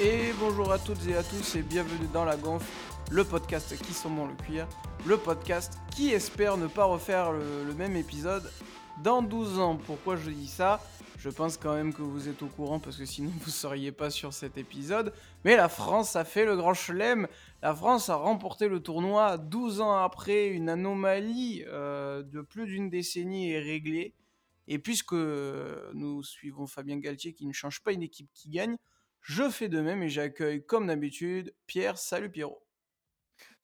Et bonjour à toutes et à tous et bienvenue dans La Gonfle, le podcast qui bon le cuir, le podcast qui espère ne pas refaire le, le même épisode dans 12 ans. Pourquoi je dis ça? Je pense quand même que vous êtes au courant parce que sinon vous ne seriez pas sur cet épisode. Mais la France a fait le grand chelem. La France a remporté le tournoi 12 ans après une anomalie euh, de plus d'une décennie est réglée. Et puisque nous suivons Fabien Galtier qui ne change pas une équipe qui gagne, je fais de même et j'accueille comme d'habitude Pierre. Salut Pierrot.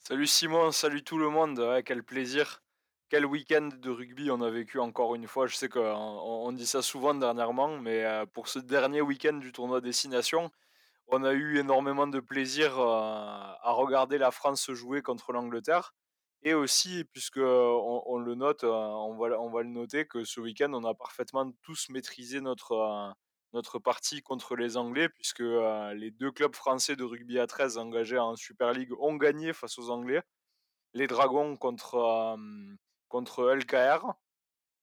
Salut Simon, salut tout le monde, quel plaisir, quel week-end de rugby on a vécu encore une fois. Je sais qu'on on dit ça souvent dernièrement, mais euh, pour ce dernier week-end du tournoi Destination, on a eu énormément de plaisir euh, à regarder la France jouer contre l'Angleterre. Et aussi, puisque on, on le note, euh, on va, on va le noter, que ce week-end, on a parfaitement tous maîtrisé notre, notre partie contre les Anglais, puisque euh, les deux clubs français de rugby à 13 engagés en Super League ont gagné face aux Anglais. Les Dragons contre, euh, contre LKR.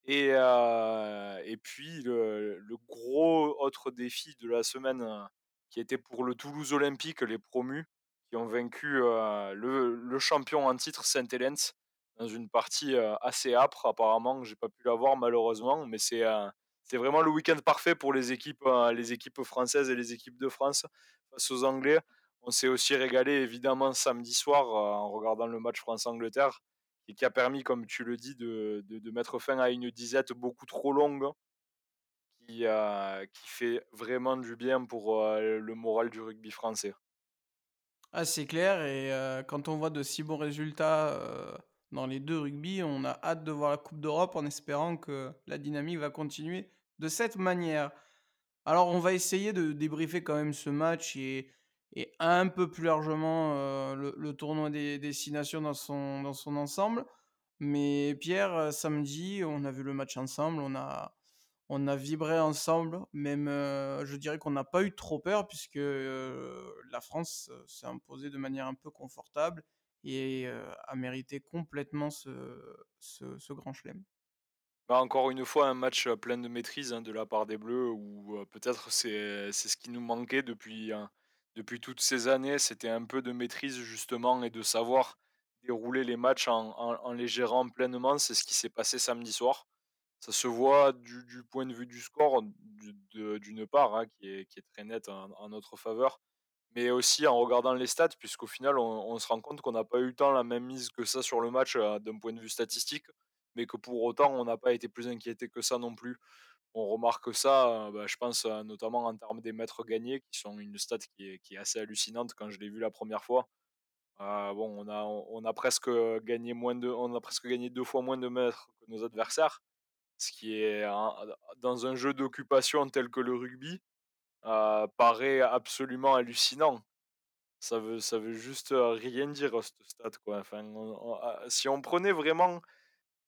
Et, euh, et puis le, gros autre défi de la semaine qui était pour le Toulouse Olympique, les promus, qui ont vaincu le, le, champion en titre Saint-Helens dans une partie assez âpre apparemment. J'ai pas pu la voir malheureusement, mais c'est c'est vraiment le week-end parfait pour les équipes, euh, les équipes françaises et les équipes de France face aux Anglais. On s'est aussi régalé évidemment samedi soir euh, en regardant le match France-Angleterre et qui a permis, comme tu le dis, de, mettre fin à une disette beaucoup trop longue qui, euh, fait vraiment du bien pour le moral du rugby français. Ah, c'est clair, et quand on voit de si bons résultats dans les deux rugby, on a hâte de voir la Coupe d'Europe en espérant que la dynamique va continuer de cette manière. Alors, on va essayer de débriefer quand même ce match et, un peu plus largement euh, le, tournoi des destinations dans son, dans son ensemble. Mais Pierre, euh, samedi, on a vu le match ensemble, on a, on a vibré ensemble, même euh, je dirais qu'on n'a pas eu trop peur puisque la France s'est imposée de manière un peu confortable et a mérité complètement ce, ce, ce grand chelem. Bah, encore une fois, un match plein de maîtrise hein, de la part des Bleus, où peut-être c'est ce qui nous manquait depuis, hein, depuis toutes ces années, c'était un peu de maîtrise justement et de savoir dérouler les matchs en, les gérant pleinement. C'est ce qui s'est passé samedi soir. Ça se voit du, point de vue du score, d'une part, hein, qui, est, qui est très net en, notre faveur, mais aussi en regardant les stats, puisqu'au final, on, on, se rend compte qu'on n'a pas eu tant la même mise que ça sur le match d'un point de vue statistique mais que pour autant, on n'a pas été plus inquiété que ça non plus. On remarque ça, euh, bah, je pense euh, notamment en termes des mètres gagnés, qui sont une stat qui est, assez hallucinante quand je l'ai vu la première fois. Euh, bon, on a, on a presque gagné moins de, on a presque gagné deux fois moins de mètres que nos adversaires, ce qui est dans un jeu d'occupation tel que le rugby paraît absolument hallucinant. Ça veut, ça veut juste rien dire cette stat quoi. Enfin, on, si on prenait vraiment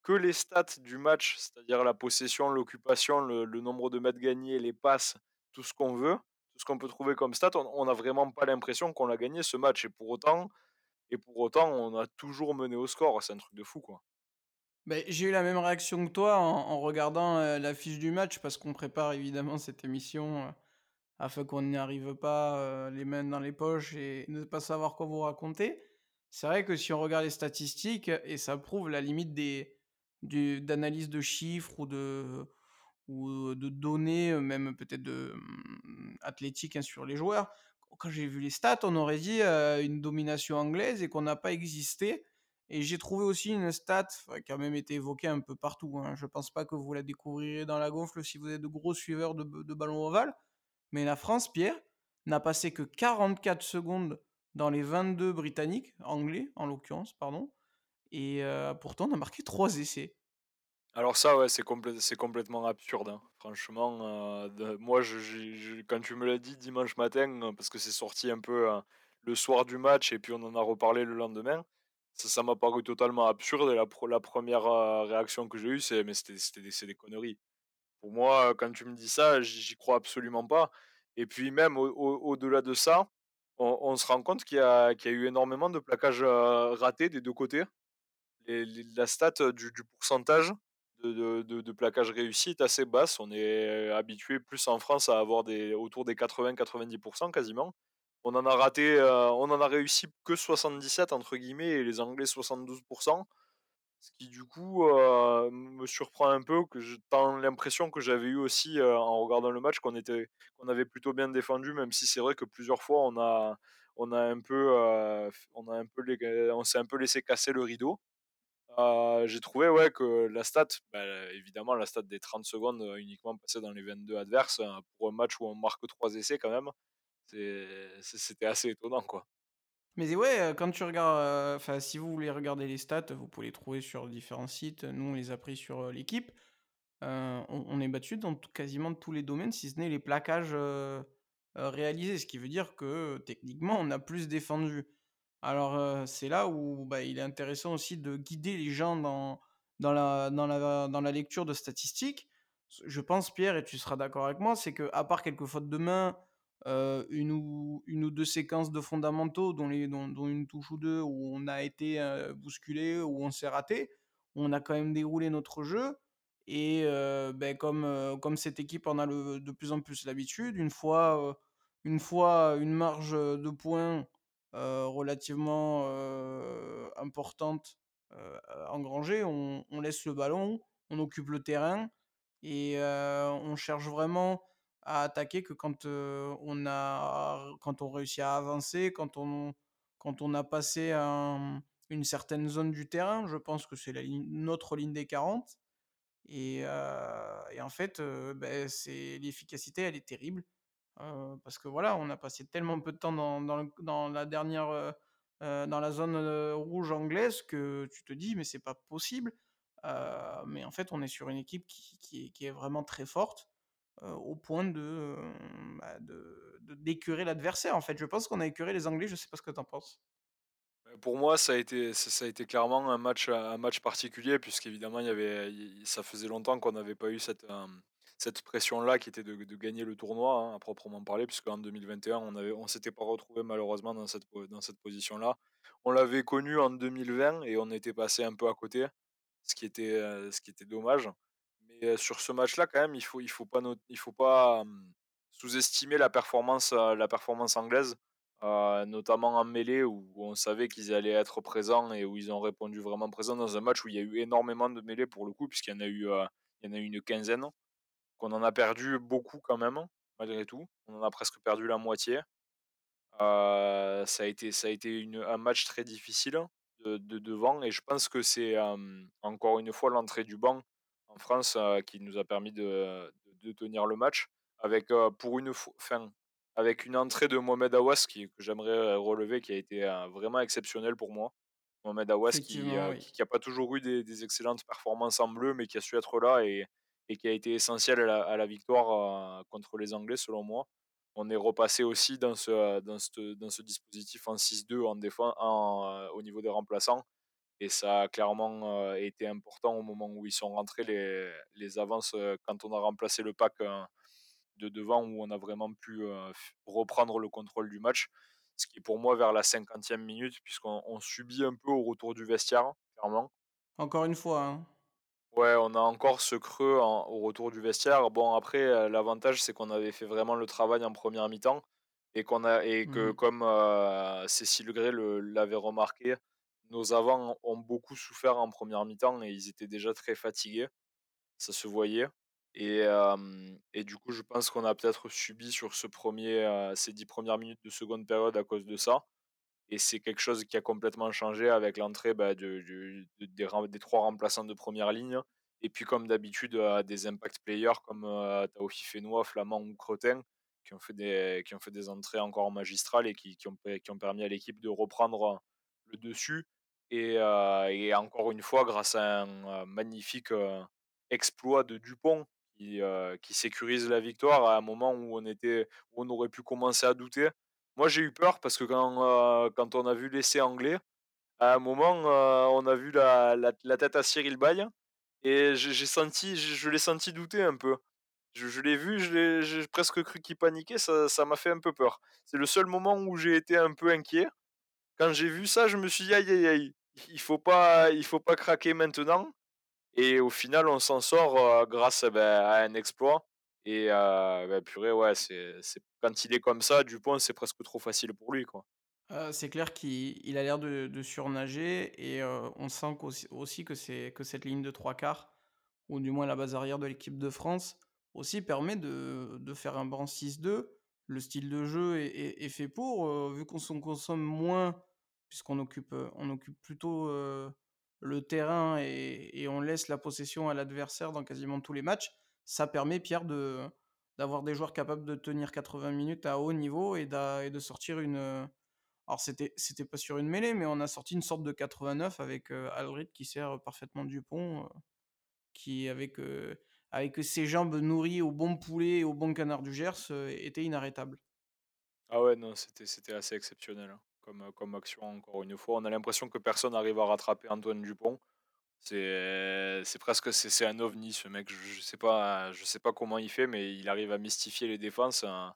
que les stats du match, c'est-à-dire la possession, l'occupation, le, nombre de mètres gagnés, les passes, tout ce qu'on veut, tout ce qu'on peut trouver comme stats, on n'a vraiment pas l'impression qu'on a gagné ce match. Et pour autant, et pour autant, on a toujours mené au score. C'est un truc de fou, quoi. Ben, j'ai eu la même réaction que toi en, regardant euh, la fiche du match parce qu'on prépare évidemment cette émission euh, afin qu'on n'y arrive pas euh, les mains dans les poches et ne pas savoir quoi vous raconter. C'est vrai que si on regarde les statistiques, et ça prouve la limite des, d'analyse de chiffres ou de, ou de données, euh, même peut-être de um, athlétiques hein, sur les joueurs. Quand j'ai vu les stats, on aurait dit euh, une domination anglaise et qu'on n'a pas existé. Et j'ai trouvé aussi une stat qui a même été évoquée un peu partout. Hein. Je pense pas que vous la découvrirez dans la gonfle si vous êtes de gros suiveurs de, de ballon ovale. Mais la France, Pierre, n'a passé que 44 secondes dans les 22 britanniques, anglais en l'occurrence, pardon, et pourtant, on a marqué trois essais. Alors ça, ouais, c'est complè complètement absurde. Hein. Franchement, moi, quand tu me l'as dit dimanche matin, parce que c'est sorti un peu le soir du match et puis on en a reparlé le lendemain, ça m'a paru totalement absurde. Et la, première réaction que j'ai eue, c'est mais c'était des, conneries. Pour moi, quand tu me dis ça, j'y crois absolument pas. Et puis même au-delà au, au de ça, on, se rend compte qu'il y, y, a eu énormément de plaquages ratés des deux côtés la stat du, pourcentage de, de, plaquage réussi est assez basse. On est habitué plus en France à avoir des, autour des 80-90% quasiment. On en a raté, on en a réussi que 77 entre guillemets et les Anglais 72 ce qui du coup, me surprend un peu que tant l'impression que j'avais eu aussi, en regardant le match qu'on était qu'on avait plutôt bien défendu, même si c'est vrai que plusieurs fois on a on a un peu, on a un peu on s'est un peu laissé casser le rideau. Heu, j'ai trouvé, ouais, que la stat, bah, évidemment la stat des 30 secondes, heu, uniquement passées dans les 22 adverses, heu, pour un match où on marque 3 essais quand même, c'était assez étonnant, quoi. Mais ouais, heu, quand tu regardes, enfin, si vous voulez regarder les stats, vous pouvez les trouver sur différents sites. Nous, on les a pris sur, l'équipe. On on est battu dans quasiment tous les domaines, si ce n'est les plaquages, réalisés. Ce qui veut dire que, techniquement, on a plus défendu. Alors, c'est là où, bah, il est intéressant aussi de guider les gens dans dans la dans la dans la lecture de statistiques. je pense, Pierre, et tu seras d'accord avec moi, c'est que à part quelques fautes de main, une ou une ou 2 séquences de fondamentaux, dont les dont dont une touche ou 2 où on a été, bousculé, où on s'est raté, on a quand même déroulé notre jeu et beh, comme, comme cette équipe en a le de plus en plus l'habitude, une fois, une fois une marge, de points, relativement, heu, importante, heu, engrangée, on laisse le ballon, on occupe le terrain et on cherche vraiment à attaquer que quand, on a quand on réussit à avancer, quand on quand on a passé un une certaine zone du terrain. Je pense que c'est notre ligne des 40 et en fait, beh, c'est l'efficacité, elle est terrible, parce que voilà, on a passé tellement peu de temps dans dans la dernière, dans la zone, rouge anglaise que tu te dis: «Mais c'est pas possible». Mais en fait, on est sur une équipe qui qui est vraiment très forte, au point de, hem, bah, de d'écœurer l'adversaire, en fait. Je pense qu'on a écœuré les Anglais, je sais pas ce que tu en penses? Pour moi, ça a été ça a été clairement un match, un match particulier puisqu'évidemment il y avait ça faisait longtemps qu'on n'avait pas eu cette, cette pression-là qui était de gagner le tournoi, hein, à proprement parler puisqu'en 2021 on on s'était pas retrouvé malheureusement dans cette dans cette position-là. On l'avait connu en 2020 et on était passé un peu à côté, ce qui était, heu, ce qui était dommage. Mais, heu, sur ce match-là quand même il faut il faut pas il faut sous-estimer la performance, heu, la performance anglaise. Notamment en mêlée où on savait qu'ils allaient être présents et où ils ont répondu vraiment présents dans un match où il y a eu énormément de mêlées pour le coup, puisqu'il y en a eu, il y en a eu une quinzaine, qu'on en a perdu beaucoup quand même, malgré tout. On en a presque perdu la moitié. Ça a été ça a été une un match très difficile de de devant et je pense que c'est, encore une fois l'entrée du banc en France, qui nous a permis de de tenir le match avec, pour une enfin, avec une entrée de Mohamed Aouas qui que j'aimerais, relever, qui a été, vraiment exceptionnel pour moi. Mohamed Aouas qui, Effectivement, heu, oui. qui qui a pas toujours eu des des excellentes performances en bleu, mais qui a su être là et qui a été essentiel à la victoire, heu, contre les Anglais selon moi. On est repassé aussi dans ce, dans cette dans ce dispositif en 6-2 en défen en, heu, au niveau des remplaçants et ça a clairement, été important au moment où ils sont rentrés les les avances, quand on a remplacé le pack, de devant où on a vraiment pu, reprendre le contrôle du match. Ce qui pour moi vers la 50e minute puisqu'on on subit un peu au retour du vestiaire, clairement. Encore une fois, hein. Ouais, on a encore ce creux en au retour du vestiaire. Bon après, heu, l'avantage c'est qu'on avait fait vraiment le travail en première mi-temps et qu'on a et que Mmh comme, heu, Cécile Gray le l'avait remarqué, nos avants ont beaucoup souffert en première mi-temps et ils étaient déjà très fatigués, ça se voyait et du coup je pense qu'on a peut-être subi sur ce premier er ces 10 premières minutes de seconde période à cause de ça. Et c'est quelque chose qui a complètement changé avec l'entrée, bah, des 3 remplaçants de première ligne et puis comme d'habitude, des impact players comme, heu, Taofif Fenoy, Flamand ou Cretin qui ont fait des entrées encore magistrales et qui ont permis à l'équipe de reprendre, le dessus et et encore une fois grâce à un, heu, magnifique, heu, exploit de Dupont qui, sécurise la victoire à un moment où on aurait pu commencer à douter. Moi, j'ai eu peur parce que quand, heu, quand on a vu l'essai anglais, à un moment, heu, on a vu la la tête à Cyril Baille et j'ai senti je l'ai senti douter un peu. Je l'ai vu, j'ai presque cru qu'il paniquait, ça m'a fait un peu peur. C'est le seul moment où j'ai été un peu inquiet. Quand j'ai vu ça, je me suis dit: «Aïe, aïe, aïe, il faut pas il faut pas craquer maintenant» et au final, on s'en sort, heu, grâce, bah, à un exploit Et heu, bah, purée, ouais, c'est quand il est comme ça, Dupont, c'est presque trop facile pour lui, quoi. C'est clair qu'il il a l'air de surnager et on sent qu'aussi aussi que que cette ligne de trois quarts, ou du moins la base arrière de l'équipe de France, aussi permet de de faire un banc 6-2. Le style de jeu est fait pour, vu qu'on consomme moins, puisqu'on occupe, on occupe plutôt, le terrain et on laisse la possession à l'adversaire dans quasiment tous les matchs. Ça permet, Pierre, de d'avoir des joueurs capables de tenir 80 minutes à haut niveau et et de sortir une, heu alors c'était c'était pas sur une mêlée, mais on a sorti une sorte de 89 avec, Alldritt qui sert parfaitement Dupont, heu, qui avec, heu, avec ses jambes nourries au bon poulet et au bon canard du Gers, était inarrêtable. Ah ouais, non, c'était c'était assez exceptionnel, hein, comme, comme action encore une fois. On a l'impression que personne n'arrive à rattraper Antoine Dupont. C'est presque c'est un ovni ce mec. Je je sais pas je sais pas comment il fait, mais il arrive à mystifier les défenses, un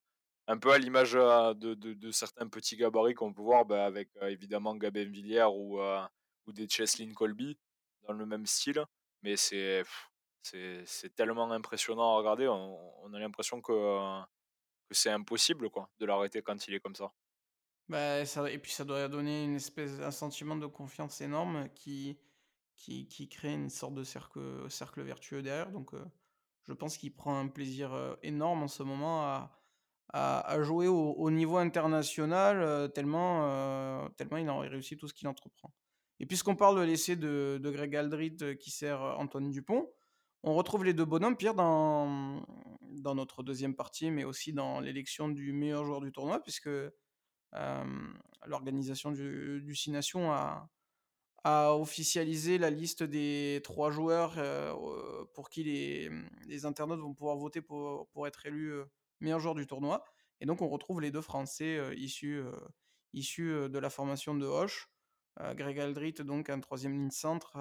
un peu à l'image, heu, de de certains petits gabarits qu'on peut voir, bah, avec, heu, évidemment Gabin Villière ou, heu, ou des Cheslin Kolby dans le même style. Mais c'est c'est tellement impressionnant à regarder, on a l'impression que, que c'est impossible quoi, de l'arrêter quand il est comme ça. Bah, et puis ça doit donner une espèce un sentiment de confiance énorme qui qui crée une sorte de cercle, vertueux derrière donc heu, je pense qu'il prend un plaisir, heu, énorme en ce moment à jouer au au niveau international, heu, tellement, tellement il en réussit tout ce qu'il entreprend. Et puisqu'on parle de l'essai de Greg Alldritt, heu, qui sert, Antoine Dupont, on retrouve les 2 bonhommes, Pierre, dans, notre deuxième partie, mais aussi dans l'élection du meilleur joueur du tournoi puisque, l'organisation du du a a officialisé la liste des 3 joueurs, heu, pour qui les, les internautes vont pouvoir voter pour pour être élus, heu, meilleur joueur du tournoi et donc on retrouve les 2 Français, heu, issus, issus, de la formation de Hoche, Greg Alldritt donc un troisième ligne centre,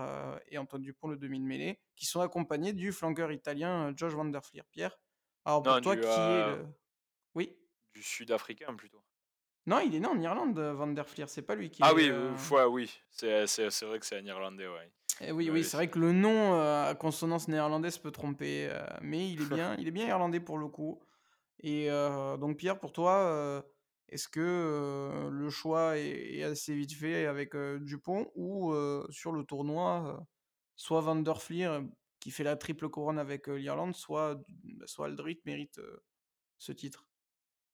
et Antoine Dupont le demi de mêlée, qui sont accompagnés du flanqueur italien, Josh van der. Pierre, alors pour Non, toi du, qui est le oui? du sud-africain plutôt. Non, il est né en Irlande, heu, van der Flier, c'est pas lui qui Ah est, oui, heu ouais, oui, c'est c'est vrai que c'est un Irlandais, ouais. Et oui, oui, Heu, c'est vrai que le nom, heu, à consonance néerlandaise peut tromper, heu, mais il est bien il est bien irlandais pour le coup et donc Pierre pour toi, est-ce que, le choix est est assez vite fait avec, Dupont ou, sur le tournoi, soit Van der Flier, heu, qui fait la triple couronne avec, l'Irlande, soit d soit mérite, ce titre?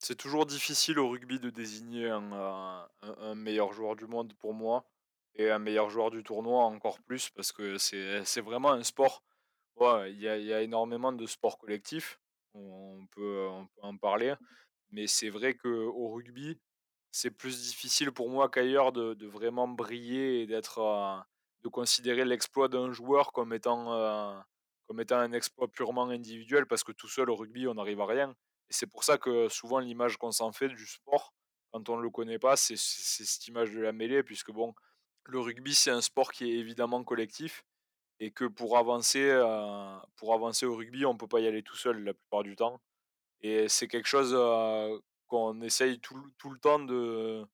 C'est toujours difficile au rugby de désigner un, meilleur joueur du monde pour moi et un meilleur joueur du tournoi encore plus parce que c'est vraiment un sport. Il y a y a énormément de sports collectifs, on peut en parler, mais c'est vrai qu'au rugby, c'est plus difficile pour moi qu'ailleurs de de vraiment briller et d'être, de considérer l'exploit d'un joueur comme étant, heu, comme étant un exploit purement individuel parce que tout seul au rugby, on n'arrive à rien c'est pour ça que souvent l'image qu'on s'en fait du sport, quand on ne le connaît pas, c'est cette image de la mêlée puisque bon, le rugby, c'est un sport qui est évidemment collectif et que pour avancer, heu, pour avancer au rugby, on peut pas y aller tout seul la plupart du temps et c'est quelque chose, heu, qu'on essaye tout tout le temps de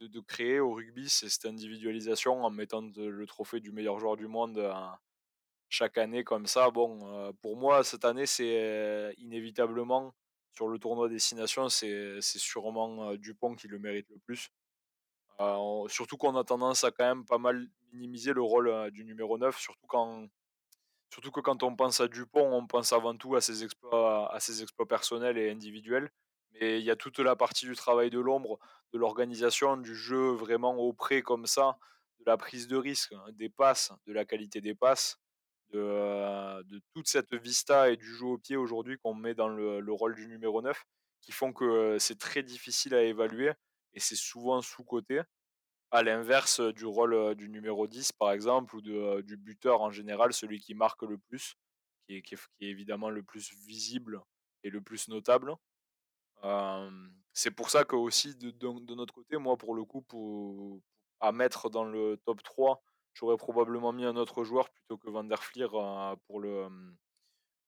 de créer au rugby, c'est cette individualisation en mettant le trophée du meilleur joueur du monde, heu, chaque année comme ça. Bon, pour moi, cette année, c'est euh, inévitablement sur le tournoi Destination, c'est sûrement, Dupont qui le mérite le plus. Surtout qu'on a tendance à quand même pas mal minimiser le rôle, du numéro 9, surtout quand Surtout que quand on pense à Dupont, on pense avant tout à ses exploits à ses exploits personnels et individuels. Mais il y a toute la partie du travail de l'ombre, de l'organisation, du jeu vraiment au près comme ça, de la prise de risque, hein, des passes, de la qualité des passes, de, toute cette vista et du jeu au pied aujourd'hui qu'on met dans le le rôle du numéro 9, qui font que, c'est très difficile à évaluer et c'est souvent sous-coté. À l'inverse, du rôle, du numéro 10 par exemple ou de, du buteur en général, celui qui marque le plus, qui est qui est évidemment le plus visible et le plus notable. C'est pour ça qu'aussi de de de notre côté, moi pour le coup, pour à mettre dans le top 3, j'aurais probablement mis un autre joueur plutôt que Van der Flier, heu, pour le, hem,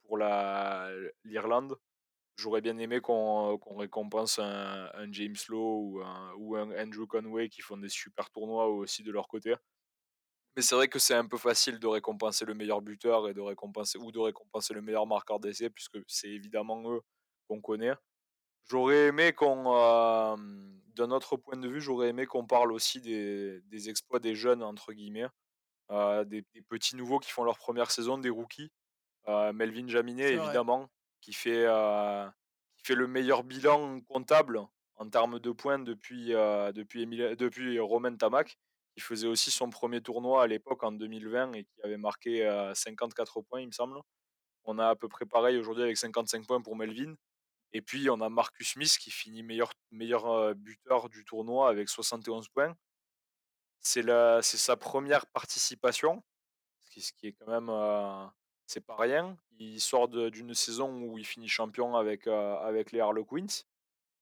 pour la l'Irlande. J'aurais bien aimé qu'on, récompense un un James Lowe ou un ou un Andrew Conway qui font des super tournois aussi de leur côté. Mais c'est vrai que c'est un peu facile de récompenser le meilleur buteur et de récompenser ou de récompenser le meilleur marqueur d'essai puisque c'est évidemment eux qu'on connaît. J'aurais aimé qu'on, d'un autre point de vue, j'aurais aimé qu'on parle aussi des des exploits des «jeunes» entre guillemets, des des petits nouveaux qui font leur première saison, des rookies. Melvin Jaminet évidemment, qui fait, qui fait le meilleur bilan comptable en termes de points depuis, depuis Emile depuis Romain Tamac, qui faisait aussi son premier tournoi à l'époque en 2020 et qui avait marqué, heu, 54 points il me semble. On a à peu près pareil aujourd'hui avec 55 points pour Melvin et puis on a Marcus Smith qui finit meilleur meilleur, buteur du tournoi avec 71 points. C'est sa première participation, ce qui est quand même, c'est pas rien. Il sort d'une saison où il finit champion avec, avec les Harlequins.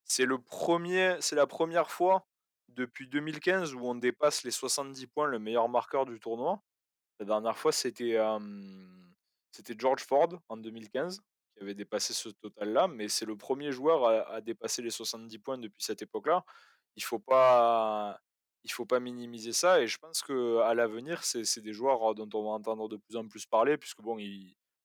C'est la première fois depuis 2015 où on dépasse les 70 points, le meilleur marqueur du tournoi. La dernière fois, c'était George Ford en 2015 avait dépassé ce total-là, mais c'est le premier joueur à dépasser les 70 points depuis cette époque-là. Il faut pas faut pas minimiser ça et je pense qu'à l'avenir, c'est des joueurs, dont on va entendre de plus en plus parler puisque bon,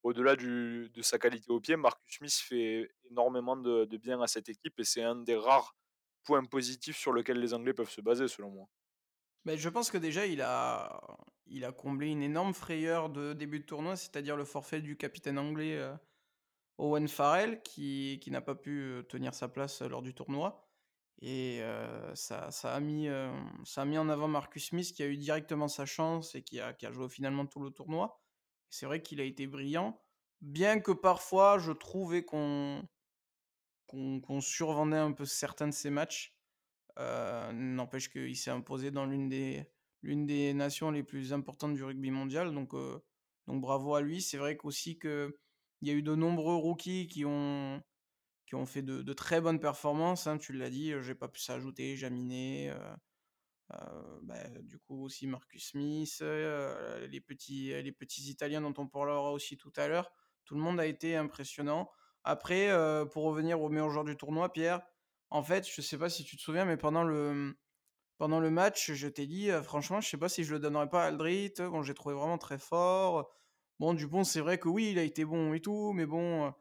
au-delà de sa qualité au pied, Marcus Smith fait énormément de bien à cette équipe et c'est un des rares points positifs sur lequel les Anglais peuvent se baser selon moi. Mais je pense que déjà il a il a comblé une énorme frayeur de début de tournoi, c'est-à-dire le forfait du capitaine anglais, heu, Owen Farrell qui qui n'a pas pu, tenir sa place, lors du tournoi et ça ça a mis, ça a mis en avant Marcus Smith qui a eu directement sa chance et qui a qui a joué finalement tout le tournoi. C'est vrai qu'il a été brillant, bien que parfois je trouvais qu'on qu'on survendait un peu certains de ses matchs. N'empêche qu'il s'est imposé dans l'une des des nations les plus importantes du rugby mondial, donc donc bravo à lui. C'est vrai qu'aussi qu'il y a eu de nombreux rookies qui ont qui ont fait de très bonnes performances, hein, tu l'as dit, j'ai pas pu s'ajouter heu, bah, du coup aussi Marcus Smith, les petits les petits Italiens dont on parlera aussi tout à l'heure. Tout le monde a été impressionnant. Après, pour revenir au meilleur joueur du tournoi, Pierre, en fait, je sais pas si tu te souviens, mais pendant le, pendant le match, je t'ai dit, «Franchement, je sais pas si je le donnerais pas à Aldrit». Bon, j'ai trouvé vraiment très fort. Bon, Dupont, c'est vrai que oui, il a été bon et tout, mais bon, heu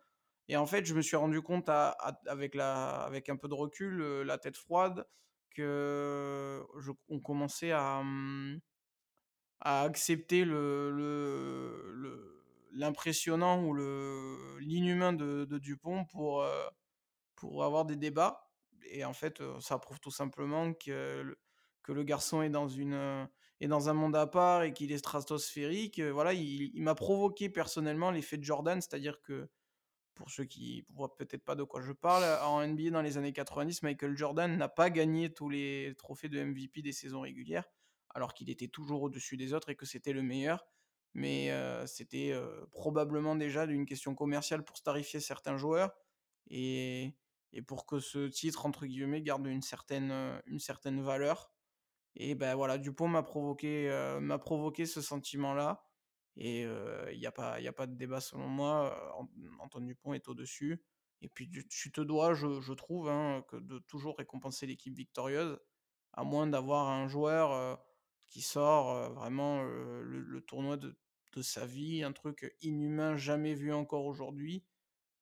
et en fait, je me suis rendu compte avec la avec un peu de recul, heu, la tête froide, que je on commençait à, mmh, à accepter le le l'impressionnant ou l'inhumain de Dupont pour, heu, pour avoir des débats. Et en fait, ça prouve tout simplement que que le garçon est dans une, est dans un monde à part et qu'il est stratosphérique, heu, voilà, il m'a provoqué personnellement l'effet de Jordan, c'est-à-dire que pour ceux qui voient peut-être pas de quoi je parle, en NBA dans les années 90, Michael Jordan n'a pas gagné tous les trophées de MVP des saisons régulières, alors qu'il était toujours au-dessus des autres et que c'était le meilleur. Mais heu, c'était, heu, probablement déjà une question commerciale pour starifier certains joueurs et et pour que ce titre entre guillemets «garde une certaine, une certaine valeur». Et ben voilà, Dupont m'a provoqué, m'a provoqué ce sentiment-là et il y a pas y a pas de débat selon moi, Antoine Dupont est au-dessus et puis tu te dois, je je trouve, hein, que de toujours récompenser l'équipe victorieuse, à moins d'avoir un joueur, qui sort, vraiment, le tournoi de de sa vie, un truc inhumain jamais vu encore aujourd'hui.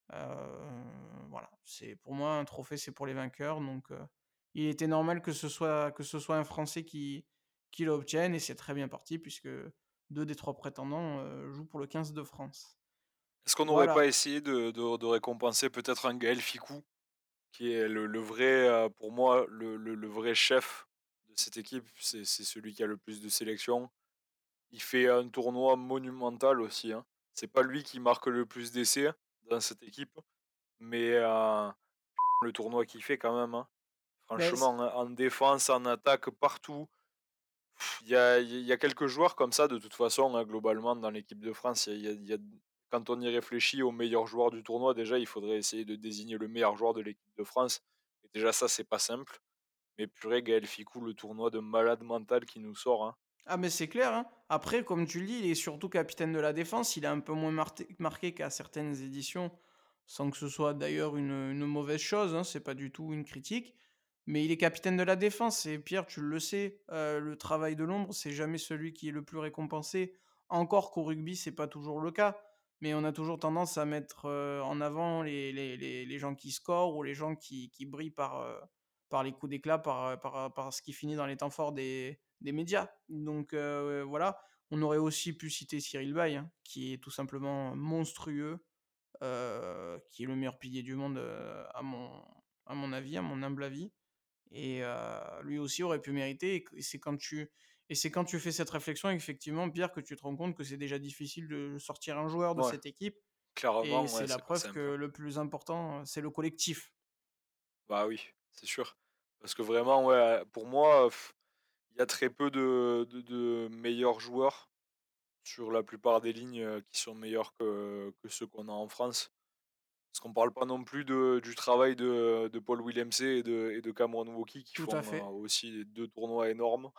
Voilà, c'est pour moi un trophée, c'est pour les vainqueurs, donc il était normal que ce soit que ce soit un Français qui qui l'obtienne et c'est très bien parti puisque 2 des 3 prétendants, heu, jouent pour le 15 de France. Est-ce qu'on n'aurait Voilà. pas essayé de de de récompenser peut-être un Gaël Ficou? Qui est le le vrai, heu, pour moi, le le le vrai chef de cette équipe. C'est c'est celui qui a le plus de sélections. Il fait un tournoi monumental aussi, hein. C'est pas lui qui marque le plus d'essais dans cette équipe, mais heu, le tournoi qu'il fait quand même, hein. Franchement, hein, en défense, en attaque, partout. Il y a il y a quelques joueurs comme ça de toute façon, hein, globalement dans l'équipe de France, y a y a quand on y réfléchit aux meilleurs joueurs du tournoi, déjà, il faudrait essayer de désigner le meilleur joueur de l'équipe de France et déjà ça, c'est pas simple. Mais purée, Gaël Ficou, le tournoi de malade mental qui nous sort, hein. ah mais c'est clair, hein. Après comme tu le dis, il est surtout capitaine de la défense, il est un peu moins marqué qu'à certaines éditions, sans que ce soit d'ailleurs une, une mauvaise chose, hein, c'est pas du tout une critique. Mais il est capitaine de la défense et Pierre, tu le sais, heu, le travail de l'ombre, c'est jamais celui qui est le plus récompensé. Encore qu'au rugby, c'est pas toujours le cas, mais on a toujours tendance à mettre, heu, en avant les les les les gens qui scorent ou les gens qui qui brillent par, heu, par les coups d'éclat, par, par, par ce qui finit dans les temps forts des des médias. Donc voilà. On aurait aussi pu citer Cyril Bay, hein, qui est tout simplement monstrueux, qui est le meilleur pilier du monde, à mon à mon avis, à mon humble avis et heu, lui aussi aurait pu mériter et et c'est quand tu et c'est quand tu fais cette réflexion effectivement, Pierre, que tu te rends compte que c'est déjà difficile de sortir un joueur de Ouais, cette équipe et clairement, c'est ouais, la c'est pas preuve simple. que le plus important, c'est le collectif. Bah oui, c'est sûr. Parce que vraiment, ouais, pour moi, il y a très peu de de de meilleurs joueurs sur la plupart des lignes, qui sont meilleurs que que ceux qu'on a en France. Parce qu'on parle pas non plus de du travail de de Paul Willemse et de et de Cameron Wauki qui Tout font, fait. aussi 2 tournois énormes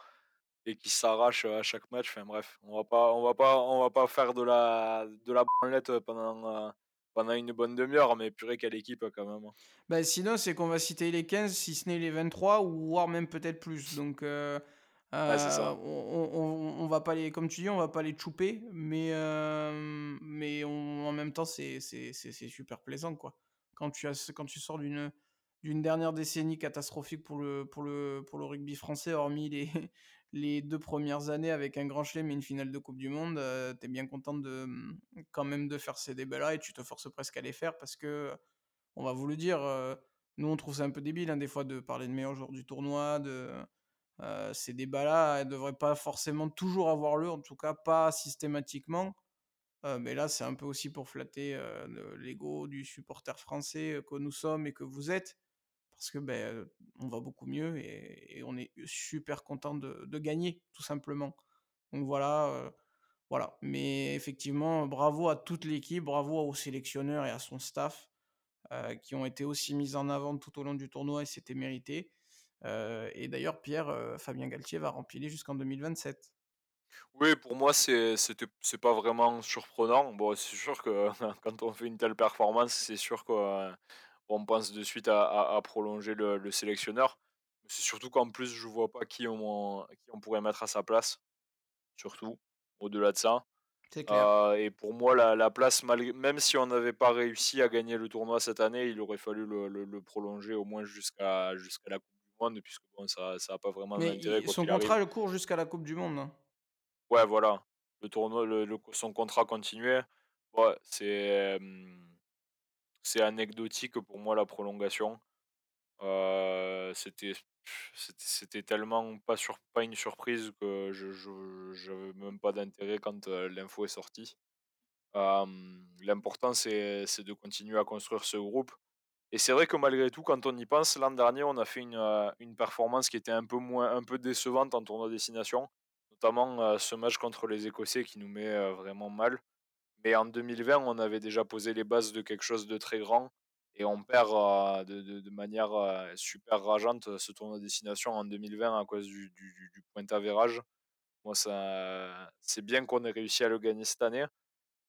et qui s'arrachent, à chaque match. Enfin bref, on va pas on va pas on va pas faire de la de la branlette, pendant, heu, pendant une bonne demi heure, mais purée quelle équipe, quand même, hein. Bah, sinon, c'est qu'on va citer les 15 si ce n'est les 23 ou voire même peut-être plus. Donc, heu c'est ça. on on on on va pas les comme tu dis, on va pas les chouper, mais hem, mais on en même temps, c'est super plaisant, quoi. Quand tu as quand tu sors d'une, d'une dernière décennie catastrophique pour le pour le pour le rugby français, hormis les les 2 premières années avec un grand chelem et une finale de coupe du monde, heu, tu es bien content de, quand même de faire ces débats-là et tu te forces presque à les faire parce que, on va vous le dire, heu, nous on trouve ça un peu débile, hein, des fois de parler de meilleur joueur du tournoi, de, heu, ces débats-là, elles devraient pas forcément toujours avoir lieu, en tout cas pas systématiquement, heu, mais là, c'est un peu aussi pour flatter, le l'ego du supporter français, que nous sommes et que vous êtes. Parce que, heu, on va beaucoup mieux et on est super content de gagner, tout simplement. Donc voilà, voilà. Mais effectivement, bravo à toute l'équipe, bravo au sélectionneur et à son staff, qui ont été aussi mis en avant tout au long du tournoi et c'était mérité. Heu et d'ailleurs Pierre, heu, Fabien Galthié va rempiler jusqu'en 2027. Oui, pour moi, c'est pas vraiment surprenant. Bon, c'est sûr que quand on fait une telle performance, c'est sûr qu'on on pense de suite à à à prolonger le le sélectionneur. C'est surtout qu'en plus, je vois pas qui on qui on pourrait mettre à sa place, surtout, au-delà de ça. Clair. Heu et pour moi, la la place malgré même si on n'avait pas réussi à gagner le tournoi cette année, il aurait fallu le le le prolonger au moins jusqu'à jusqu'à la coupe monde puisque bon, ça ça a pas vraiment d'intérêt son arrive. contrat, il court jusqu'à la coupe du monde, hein. Ouais, voilà, le tournoi, le le son contrat continuait. Ouais, c'est, c'est anecdotique pour moi la prolongation. Heu, c'était c'était tellement pas sur pas une surprise que je je j'avais même pas d'intérêt quand, heu, l'info est sortie. Hem, l'important c'est c'est de continuer à construire ce groupe et c'est vrai que malgré tout, quand on y pense, l'an dernier, on a fait une, une performance qui était un peu moins un peu décevante en tournoi destination, notamment, heu, ce match contre les Écossais qui nous met, heu, vraiment mal. Mais en 2020, on avait déjà posé les bases de quelque chose de très grand et on perd, de manière, super rageante, ce tournoi destination en 2020 à cause du du du point average. Moi c'est bien qu'on ait réussi à le gagner cette année,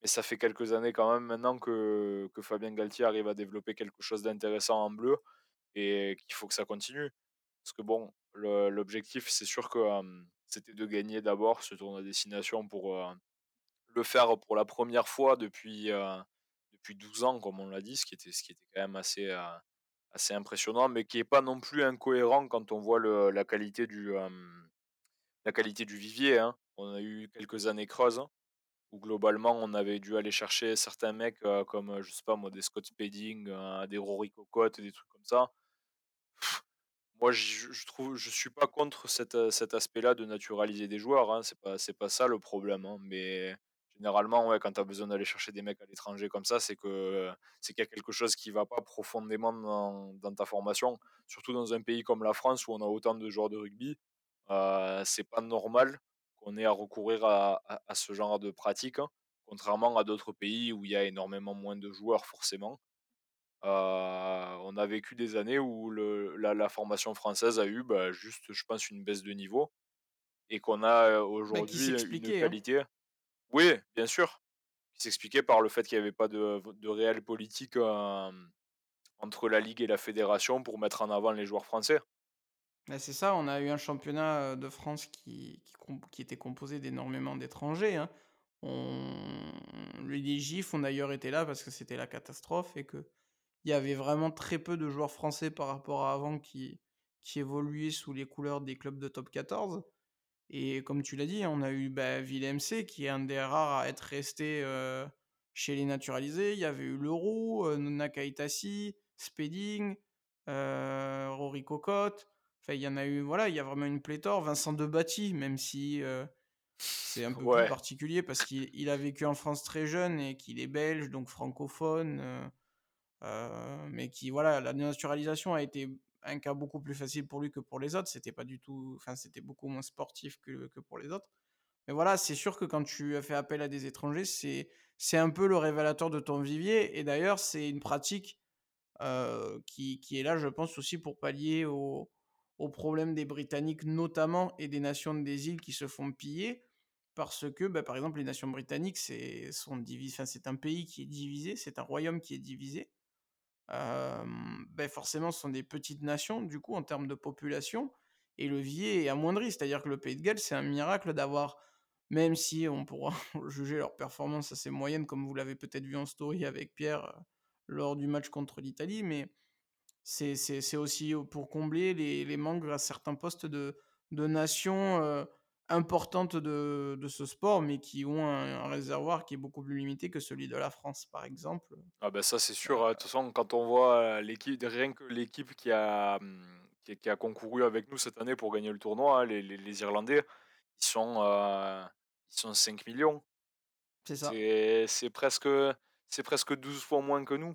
mais ça fait quelques années quand même maintenant que que Fabien Galthié arrive à développer quelque chose d'intéressant en bleu et qu'il faut que ça continue. Parce que bon, l'objectif, c'est sûr que, c'était de gagner d'abord ce tournoi destination pour, le faire pour la première fois depuis, depuis 12 ans comme on l'a dit, ce qui était ce qui était quand même assez, assez impressionnant, mais qui est pas non plus incohérent quand on voit le la qualité du, la qualité du vivier, hein. On a eu quelques années creuses où globalement on avait dû aller chercher certains mecs, comme, je sais pas moi, des Scott Spedding, des Rory Cocotte, des trucs comme ça. Moi, je trouve je suis pas contre cet, aspect-là de naturaliser des joueurs, hein, c'est pas c'est pas ça le problème, hein, mais généralement, ouais, quand tu as besoin d'aller chercher des mecs à l'étranger comme ça, c'est que, c'est qu'il y a quelque chose qui va pas profondément dans ta formation. Surtout dans un pays comme la France où on a autant de joueurs de rugby, c'est pas normal qu'on ait à recourir à à à ce genre de pratique, hein, contrairement à d'autres pays où il y a énormément moins de joueurs forcément. On a vécu des années où le la la formation française a eu, bah, juste, je pense, une baisse de niveau et qu'on a, Bah, aujourd'hui une hein. qualité oui, bien sûr, qui s'expliquait par le fait qu'il y avait pas de réelle politique, entre la ligue et la fédération pour mettre en avant les joueurs français. Bah, c'est ça, on a eu un championnat, de France qui qui qui était composé d'énormément d'étrangers, hein. On les gifs ont d'ailleurs été là parce que c'était la catastrophe et qu'il y avait vraiment très peu de joueurs français par rapport à avant qui qui évoluaient sous les couleurs des clubs de top 14 et comme tu l'as dit, on a eu, bah, Willemse qui est un des rares à être resté, chez les naturalisés. Il y avait eu Le Roux, heu, Nakaitasi, Spedding, Rory Cocotte. Enfin, il y en a eu voilà, il y a vraiment une pléthore. Vincent Debatty, même si, heu, c'est un peu plus particulier parce qu'il il a vécu en France très jeune et qu'il est belge, donc francophone, heu heu, mais qui voilà, la naturalisation a été un cas beaucoup plus facile pour lui que pour les autres. C'était pas du tout enfin, c'était beaucoup moins sportif que que pour les autres. Mais voilà, c'est sûr que quand tu fais appel à des étrangers, c'est c'est un peu le révélateur de ton vivier et d'ailleurs, c'est une pratique, qui qui est là, je pense aussi pour pallier aux aux problèmes des Britanniques notamment et des nations des îles qui se font piller parce que, bah, par exemple, les nations britanniques, c'est enfin, un pays qui est divisé, c'est un royaume qui est divisé. Beh, forcément, ce sont des petites nations, du coup, en termes de population et le vivier est amoindri. C'est-à-dire que le Pays de Galles, c'est un miracle d'avoir même si on pourra juger leur performance assez moyenne, comme vous l'avez peut-être vu en story avec Pierre, heu, lors du match contre l'Italie, mais c'est aussi, pour combler les les manques à certains postes de de nations, importantes de de ce sport, mais qui ont un un réservoir qui est beaucoup plus limité que celui de la France, par exemple, Ah bah, ça c'est sûr, hein. De toute façon, quand on voit, l'équipe rien que l'équipe qui a, mmh, qui qui a concouru avec nous cette année pour gagner le tournoi, hein, les les les Irlandais, ils sont, ils sont 5 000 000. c'est ça C'est c'est presque, c'est presque 12 fois moins que nous.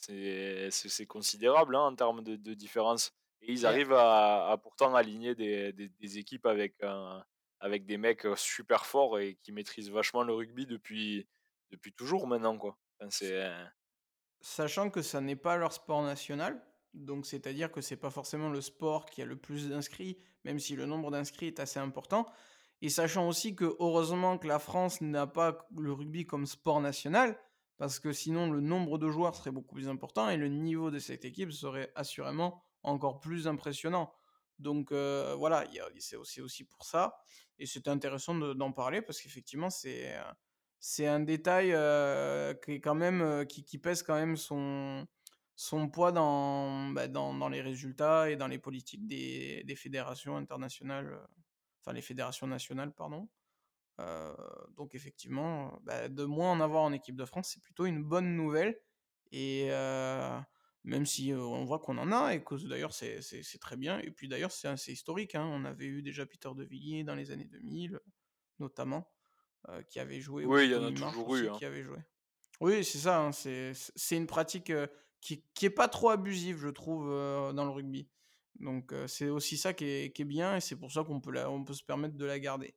C'est considérable, hein, en termes de de différence et ils arrivent à à pourtant aligner des des des équipes avec un avec des mecs, super forts et qui maîtrisent vachement le rugby depuis depuis toujours maintenant, quoi. Enfin, c'est Sachant que ça n'est pas leur sport national, donc c'est-à-dire que c'est pas forcément le sport qui a le plus d'inscrits, même si le nombre d'inscrits est assez important. Et sachant aussi que heureusement que la France n'a pas le rugby comme sport national, parce que sinon le nombre de joueurs serait beaucoup plus important et le niveau de cette équipe serait assurément encore plus impressionnant. Donc euh, voilà, c'est aussi, pour ça. Et c'était intéressant de- d'en parler parce qu'effectivement, c'est euh, c'est un détail, heu, qui est quand même, qui pèse quand même son poids dans, bah, dans les résultats et dans les politiques des fédérations internationales, enfin les fédérations nationales, pardon. Heu, donc effectivement, heu, bah, de moins en avoir en équipe de France, c'est plutôt une bonne nouvelle et heu, même si, on voit qu'on en a et que d'ailleurs c'est très bien et puis d'ailleurs c'est assez historique, hein. On avait eu déjà Peter de Villiers dans les années 2000, notamment qui avait joué oui, ou il y en a toujours eu, hein. qui avait joué. Oui, c'est ça, hein, c'est une pratique, qui qui est pas trop abusive, je trouve, dans le rugby. Donc c'est aussi ça qui est qui est bien et c'est pour ça qu'on peut la on peut se permettre de la garder.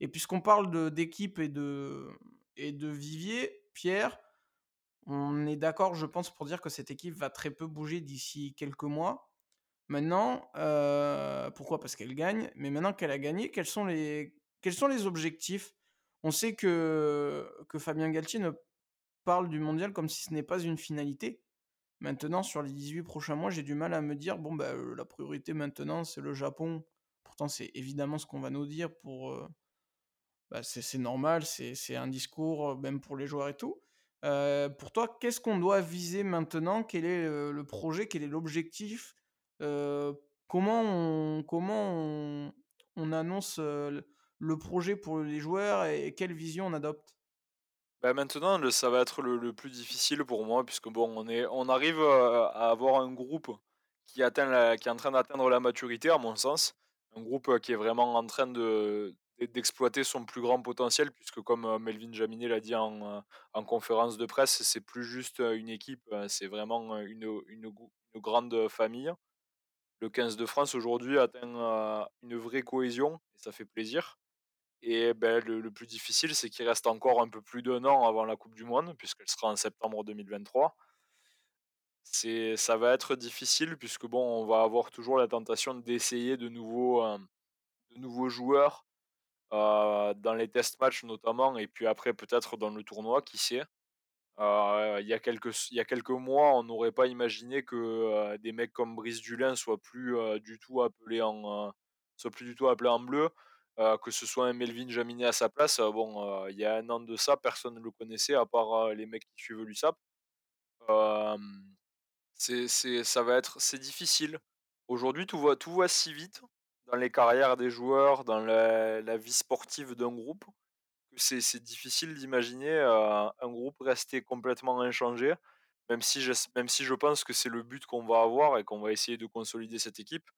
Et puisqu'on parle d'équipe et de et de vivier, Pierre, on est d'accord, je pense, pour dire que cette équipe va très peu bouger d'ici quelques mois. Maintenant, heu, pourquoi? Parce qu'elle gagne, mais maintenant qu'elle a gagné, quels sont les quels sont les objectifs? On sait que que Fabien Galtier ne parle du mondial comme si ce n'est pas une finalité. Maintenant, sur les 18 prochains mois, j'ai du mal à me dire: «Bon, bah, heu, la priorité maintenant, c'est le Japon». Pourtant, c'est évidemment ce qu'on va nous dire pour, heu, bah, c'est normal, c'est un discours, même pour les joueurs et tout. Pour toi, qu'est-ce qu'on doit viser maintenant? Quel est, le projet? Quel est l'objectif? Comment on comment on on annonce, le projet pour les joueurs et quelle vision on adopte? Bah, maintenant, ça va être le le plus difficile pour moi puisque bon, on est on arrive, à avoir un groupe qui atteint qui est en train d'atteindre la maturité à mon sens. Un groupe, qui est vraiment en train de d'e d'exploiter son plus grand potentiel puisque comme, heu, Melvin Jaminet l'a dit en, heu, en conférence de presse, c'est plus juste, heu, une équipe, c'est vraiment, une, une grande, famille. Le 15 de France aujourd'hui atteint, une vraie cohésion et ça fait plaisir. Et ben le plus difficile, c'est qu'il reste encore un peu plus d'un an avant la coupe du monde, puisqu'elle sera en septembre 2023. C'est ça va être difficile puisque bon, on va avoir toujours la tentation d'essayer de nouveaux, de nouveaux joueurs, dans les test matchs notamment et puis après peut-être dans le tournoi, qui sait? Heu, il y a quelques y a quelques mois, on n'aurait pas imaginé que, heu, des mecs comme Brice Dulin soient plus, du tout appelés en, soient plus du tout appelés en bleu, que ce soit un Melvin Jaminet à sa place, bon, il y a un an de ça, personne ne le connaissait à part, les mecs qui suivent l'USAP. C'est ça va être c'est difficile. Aujourd'hui, tout va tout va si vite dans les carrières des joueurs, dans la vie sportive d'un groupe, c'est difficile d'imaginer, heu, un groupe rester complètement inchangé, même si j'es même si je pense que c'est le but qu'on va avoir et qu'on va essayer de consolider cette équipe.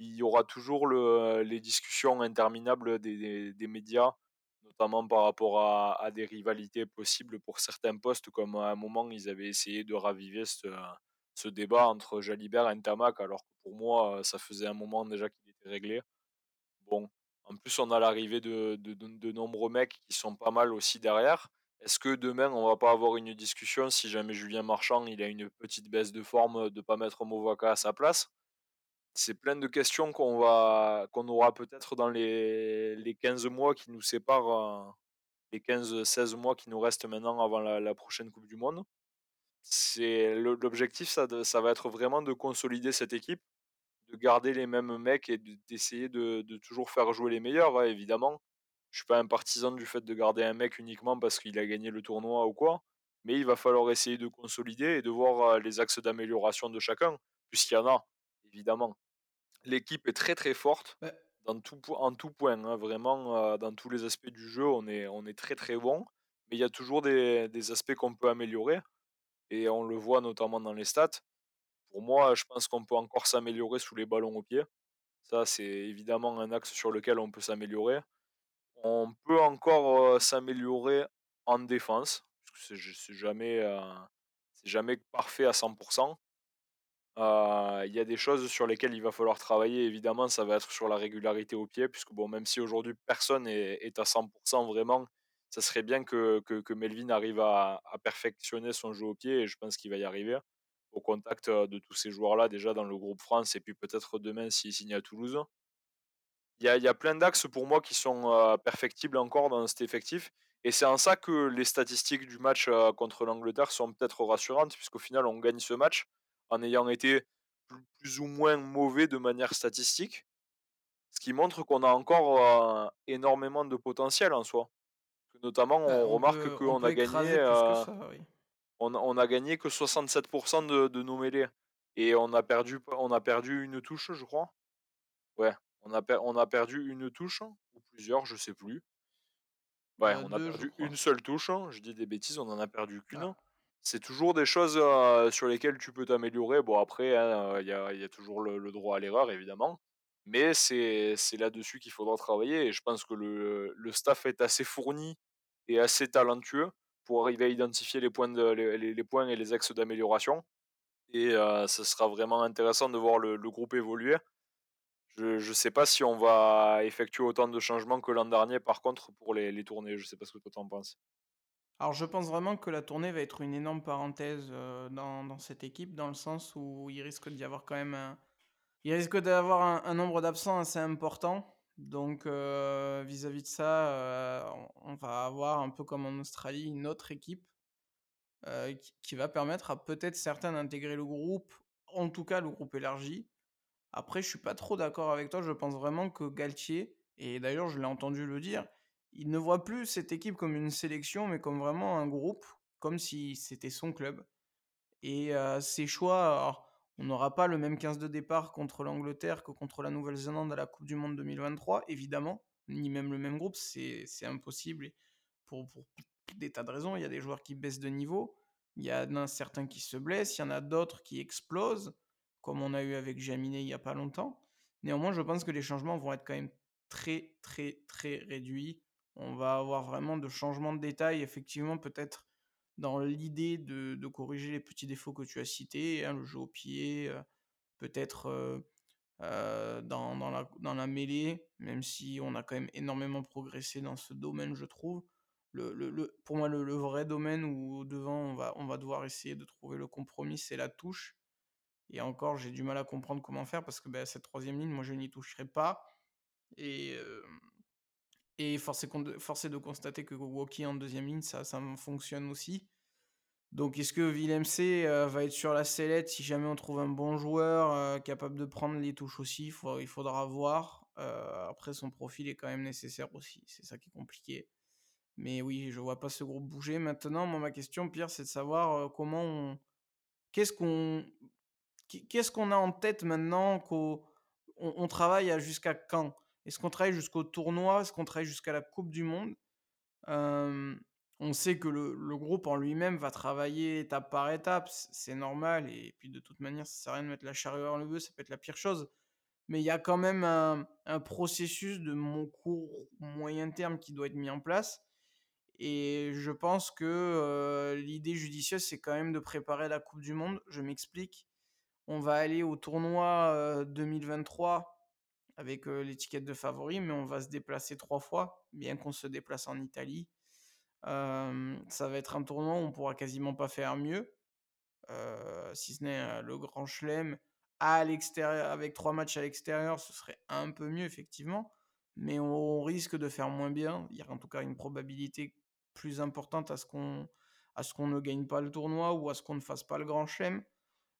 Il y aura toujours le les discussions interminables des médias, notamment par rapport à des rivalités possibles pour certains postes, comme à un moment ils avaient essayé de raviver ce débat entre Jalibert et Ntamak, alors que pour moi, ça faisait un moment déjà qu'il réglé. Bon, en plus, on a l'arrivée de de nombreux mecs qui sont pas mal aussi derrière. Est-ce que demain, on va pas avoir une discussion si jamais Julien Marchand, il a une petite baisse de forme, de pas mettre Movaca à sa place? C'est plein de questions qu'on va qu'on aura peut-être dans les les 15 mois qui nous séparent, heu, les quinze seize mois qui nous restent maintenant avant la la prochaine coupe du monde. L'objectif, ça ça va être vraiment de consolider cette équipe de garder les mêmes mecs et de d'essayer de de toujours faire jouer les meilleurs, ouais, évidemment. Je suis pas un partisan du fait de garder un mec uniquement parce qu'il a gagné le tournoi ou quoi, mais il va falloir essayer de consolider et de voir, heu, les axes d'amélioration de chacun, puisqu'il y en a, évidemment. L'équipe est très, très forte dans tout po en tout point, hein, vraiment, heu, dans tous les aspects du jeu, on est on est très, très bon, mais il y a toujours des des aspects qu'on peut améliorer et on le voit notamment dans les stats. Pour moi, je pense qu'on peut encore s'améliorer sous les ballons au pied. Ça, c'est évidemment un axe sur lequel on peut s'améliorer. On peut encore, s'améliorer en défense, parce que c'est jamais, c'est jamais parfait à 100 Heu, il y a des choses sur lesquelles il va falloir travailler évidemment, ça va être sur la régularité au pied puisque bon, même si aujourd'hui personne est à 100% vraiment, ça serait bien que Melvin arrive à perfectionner son jeu au pied et je pense qu'il va y arriver. Au contact, de tous ces joueurs-là déjà dans le groupe France et puis peut-être demain s'il signe à Toulouse. Il y a il y a plein d'axes pour moi qui sont, perfectibles encore dans cet effectif et c'est en ça que les statistiques du match, contre l'Angleterre sont peut-être rassurantes puisqu'au final on gagne ce match en ayant été plus plus ou moins mauvais de manière statistique. Ce qui montre qu'on a encore, énormément de potentiel en soi. Notamment bah, on on remarque qu'on a gagné, ça, oui. On a on a gagné que 67 de de nos mêlées et on a perdu on a perdu une touche je crois? Ouais, on a per on a perdu une touche ou plusieurs, je sais plus. Ouais, Heu, on a 2 je perdu une seule touche, je dis des bêtises, on en a perdu Ah. qu'une. C'est toujours des choses, heu, sur lesquelles tu peux t'améliorer. Bon après, hein, il y a il y a toujours le le droit à l'erreur évidemment, mais c'est c'est là-dessus qu'il faudra travailler et je pense que le le staff est assez fourni et assez talentueux pour arriver à identifier les points les les points et les axes d'amélioration et heu, ce sera vraiment intéressant de voir le le groupe évoluer. Je je sais pas si on va effectuer autant de changements que l'an dernier par contre pour les les tournées, je sais pas ce que toi tu en penses? Alors je pense vraiment que la tournée va être une énorme parenthèse, heu, dans dans cette équipe, dans le sens où il risque d'y avoir quand même un il risque un un nombre d'absents assez important. Donc vis-à-vis de ça, on va avoir un peu comme en Australie, une autre équipe, qui va permettre à peut-être certains d'intégrer le groupe, en tout cas le groupe élargi. Après, je suis pas trop d'accord avec toi. Je pense vraiment que Galtier, et d'ailleurs je l'ai entendu le dire, il ne voit plus cette équipe comme une sélection, mais comme vraiment un groupe, comme si c'était son club. Et ses choix, on n'aura pas le même 15 de départ contre l'Angleterre que contre la Nouvelle-Zélande à la coupe du monde 2023, évidemment, ni même le même groupe, c'est impossible pour des tas de raisons. Il y a des joueurs qui baissent de niveau, il y en a certains qui se blessent, il y en a d'autres qui explosent, comme on a eu avec Jaminet il y a pas longtemps. Néanmoins, je pense que les changements vont être quand même très, très, très réduits. On va avoir vraiment de changements de détails, effectivement, peut-être dans l'idée de de corriger les petits défauts que tu as cités, hein, le jeu au pied, heu, peut-être, heu heu, dans dans la dans la mêlée, même si on a quand même énormément progressé dans ce domaine, je trouve. Le le pour moi, le vrai domaine où devant on va on va devoir essayer de trouver le compromis, c'est la touche et encore, j'ai du mal à comprendre comment faire parce que, bah, cette troisième ligne, moi, je n'y toucherai pas et et force est de constater que Woki en deuxième ligne, ça fonctionne aussi. Donc est-ce que Willem heu, va être sur la sellette si jamais on trouve un bon joueur, heu, capable de prendre les touches aussi? Il faudra voir. Heu, après son profil est quand même nécessaire aussi, c'est ça qui est compliqué. Mais oui, je vois pas ce groupe bouger. Maintenant, ma question, Pierre, c'est de savoir, comment on qu'est-ce qu'on qu'est-ce qu'on a en tête maintenant qu'au on travaille jusqu'à quand? Est-ce qu'on travaille jusqu'au tournoi? Est-ce qu'on travaille jusqu'à la coupe du monde? On sait que le groupe en lui-même va travailler étape par étape, c'est normal et puis de toute manière, ça sert à rien de mettre la charrue avant le bœuf, ça peut être la pire chose. Mais il y a quand même un processus de mon court moyen terme qui doit être mis en place et je pense que, l'idée judicieuse, c'est quand même de préparer la coupe du monde. Je m'explique, on va aller au tournoi, heu, 2023 avec, l'étiquette de favori, mais on va se déplacer 3 fois, bien qu'on se déplace en Italie. Ça va être un tournoi où on pourra quasiment pas faire mieux, si ce n'est, le Grand Chelem à l'extérieur avec 3 matchs à l'extérieur, ce serait un peu mieux effectivement, mais on risque de faire moins bien. Il y a en tout cas une probabilité plus importante à ce qu'on à ce qu'on ne gagne pas le tournoi ou à ce qu'on ne fasse pas le Grand Chelem.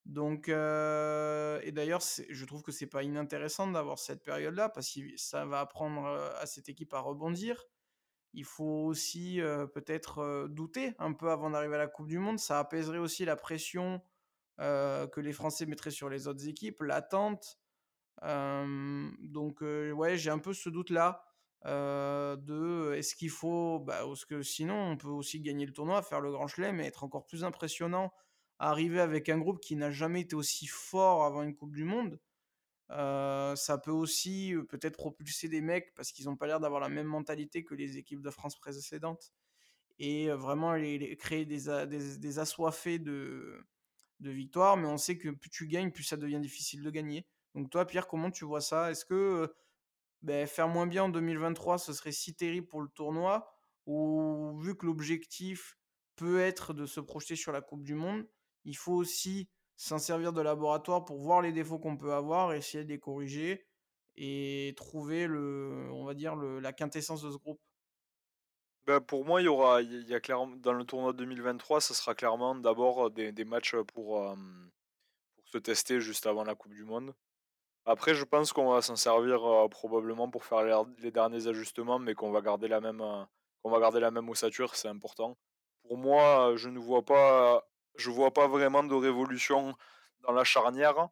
Donc heu et d'ailleurs, je trouve que c'est pas inintéressant d'avoir cette période-là parce que ça va apprendre, heu, à cette équipe à rebondir. Il faut aussi, heu, peut-être, douter un peu avant d'arriver à la coupe du monde. Ça apaiserait aussi la pression, que les Français mettraient sur les autres équipes, l'attente. Donc ouais, j'ai un peu ce doute-là, de est-ce qu'il faut bah, parce que sinon on peut aussi gagner le tournoi, faire le grand chelem et être encore plus impressionnant, arriver avec un groupe qui n'a jamais été aussi fort avant une coupe du monde. Heu, ça peut aussi, heu, peut-être propulser des mecs parce qu'ils ont pas l'air d'avoir la même mentalité que les équipes de France précédentes et heu, vraiment les créer des assoiffés de de victoire, mais on sait que plus tu gagnes, plus ça devient difficile de gagner. Donc toi, Pierre, comment tu vois ça? Est-ce que, beh, faire moins bien en 2023, ce serait si terrible pour le tournoi? Ou vu que l'objectif peut être de se projeter sur la coupe du monde, il faut aussi s'en servir de laboratoire pour voir les défauts qu'on peut avoir, essayer de les corriger et trouver le on va dire la quintessence de ce groupe? Bah, pour moi, il y aura il y a clairement dans le tournoi 2023, ça sera clairement d'abord, des des matchs, pour, hem, pour se tester juste avant la coupe du monde. Après, je pense qu'on va s'en servir, heu, probablement pour faire les derniers ajustements, mais qu'on va garder la même, qu'on va garder la même ossature, c'est important. Pour moi, je ne vois pas je vois pas vraiment de révolution dans la charnière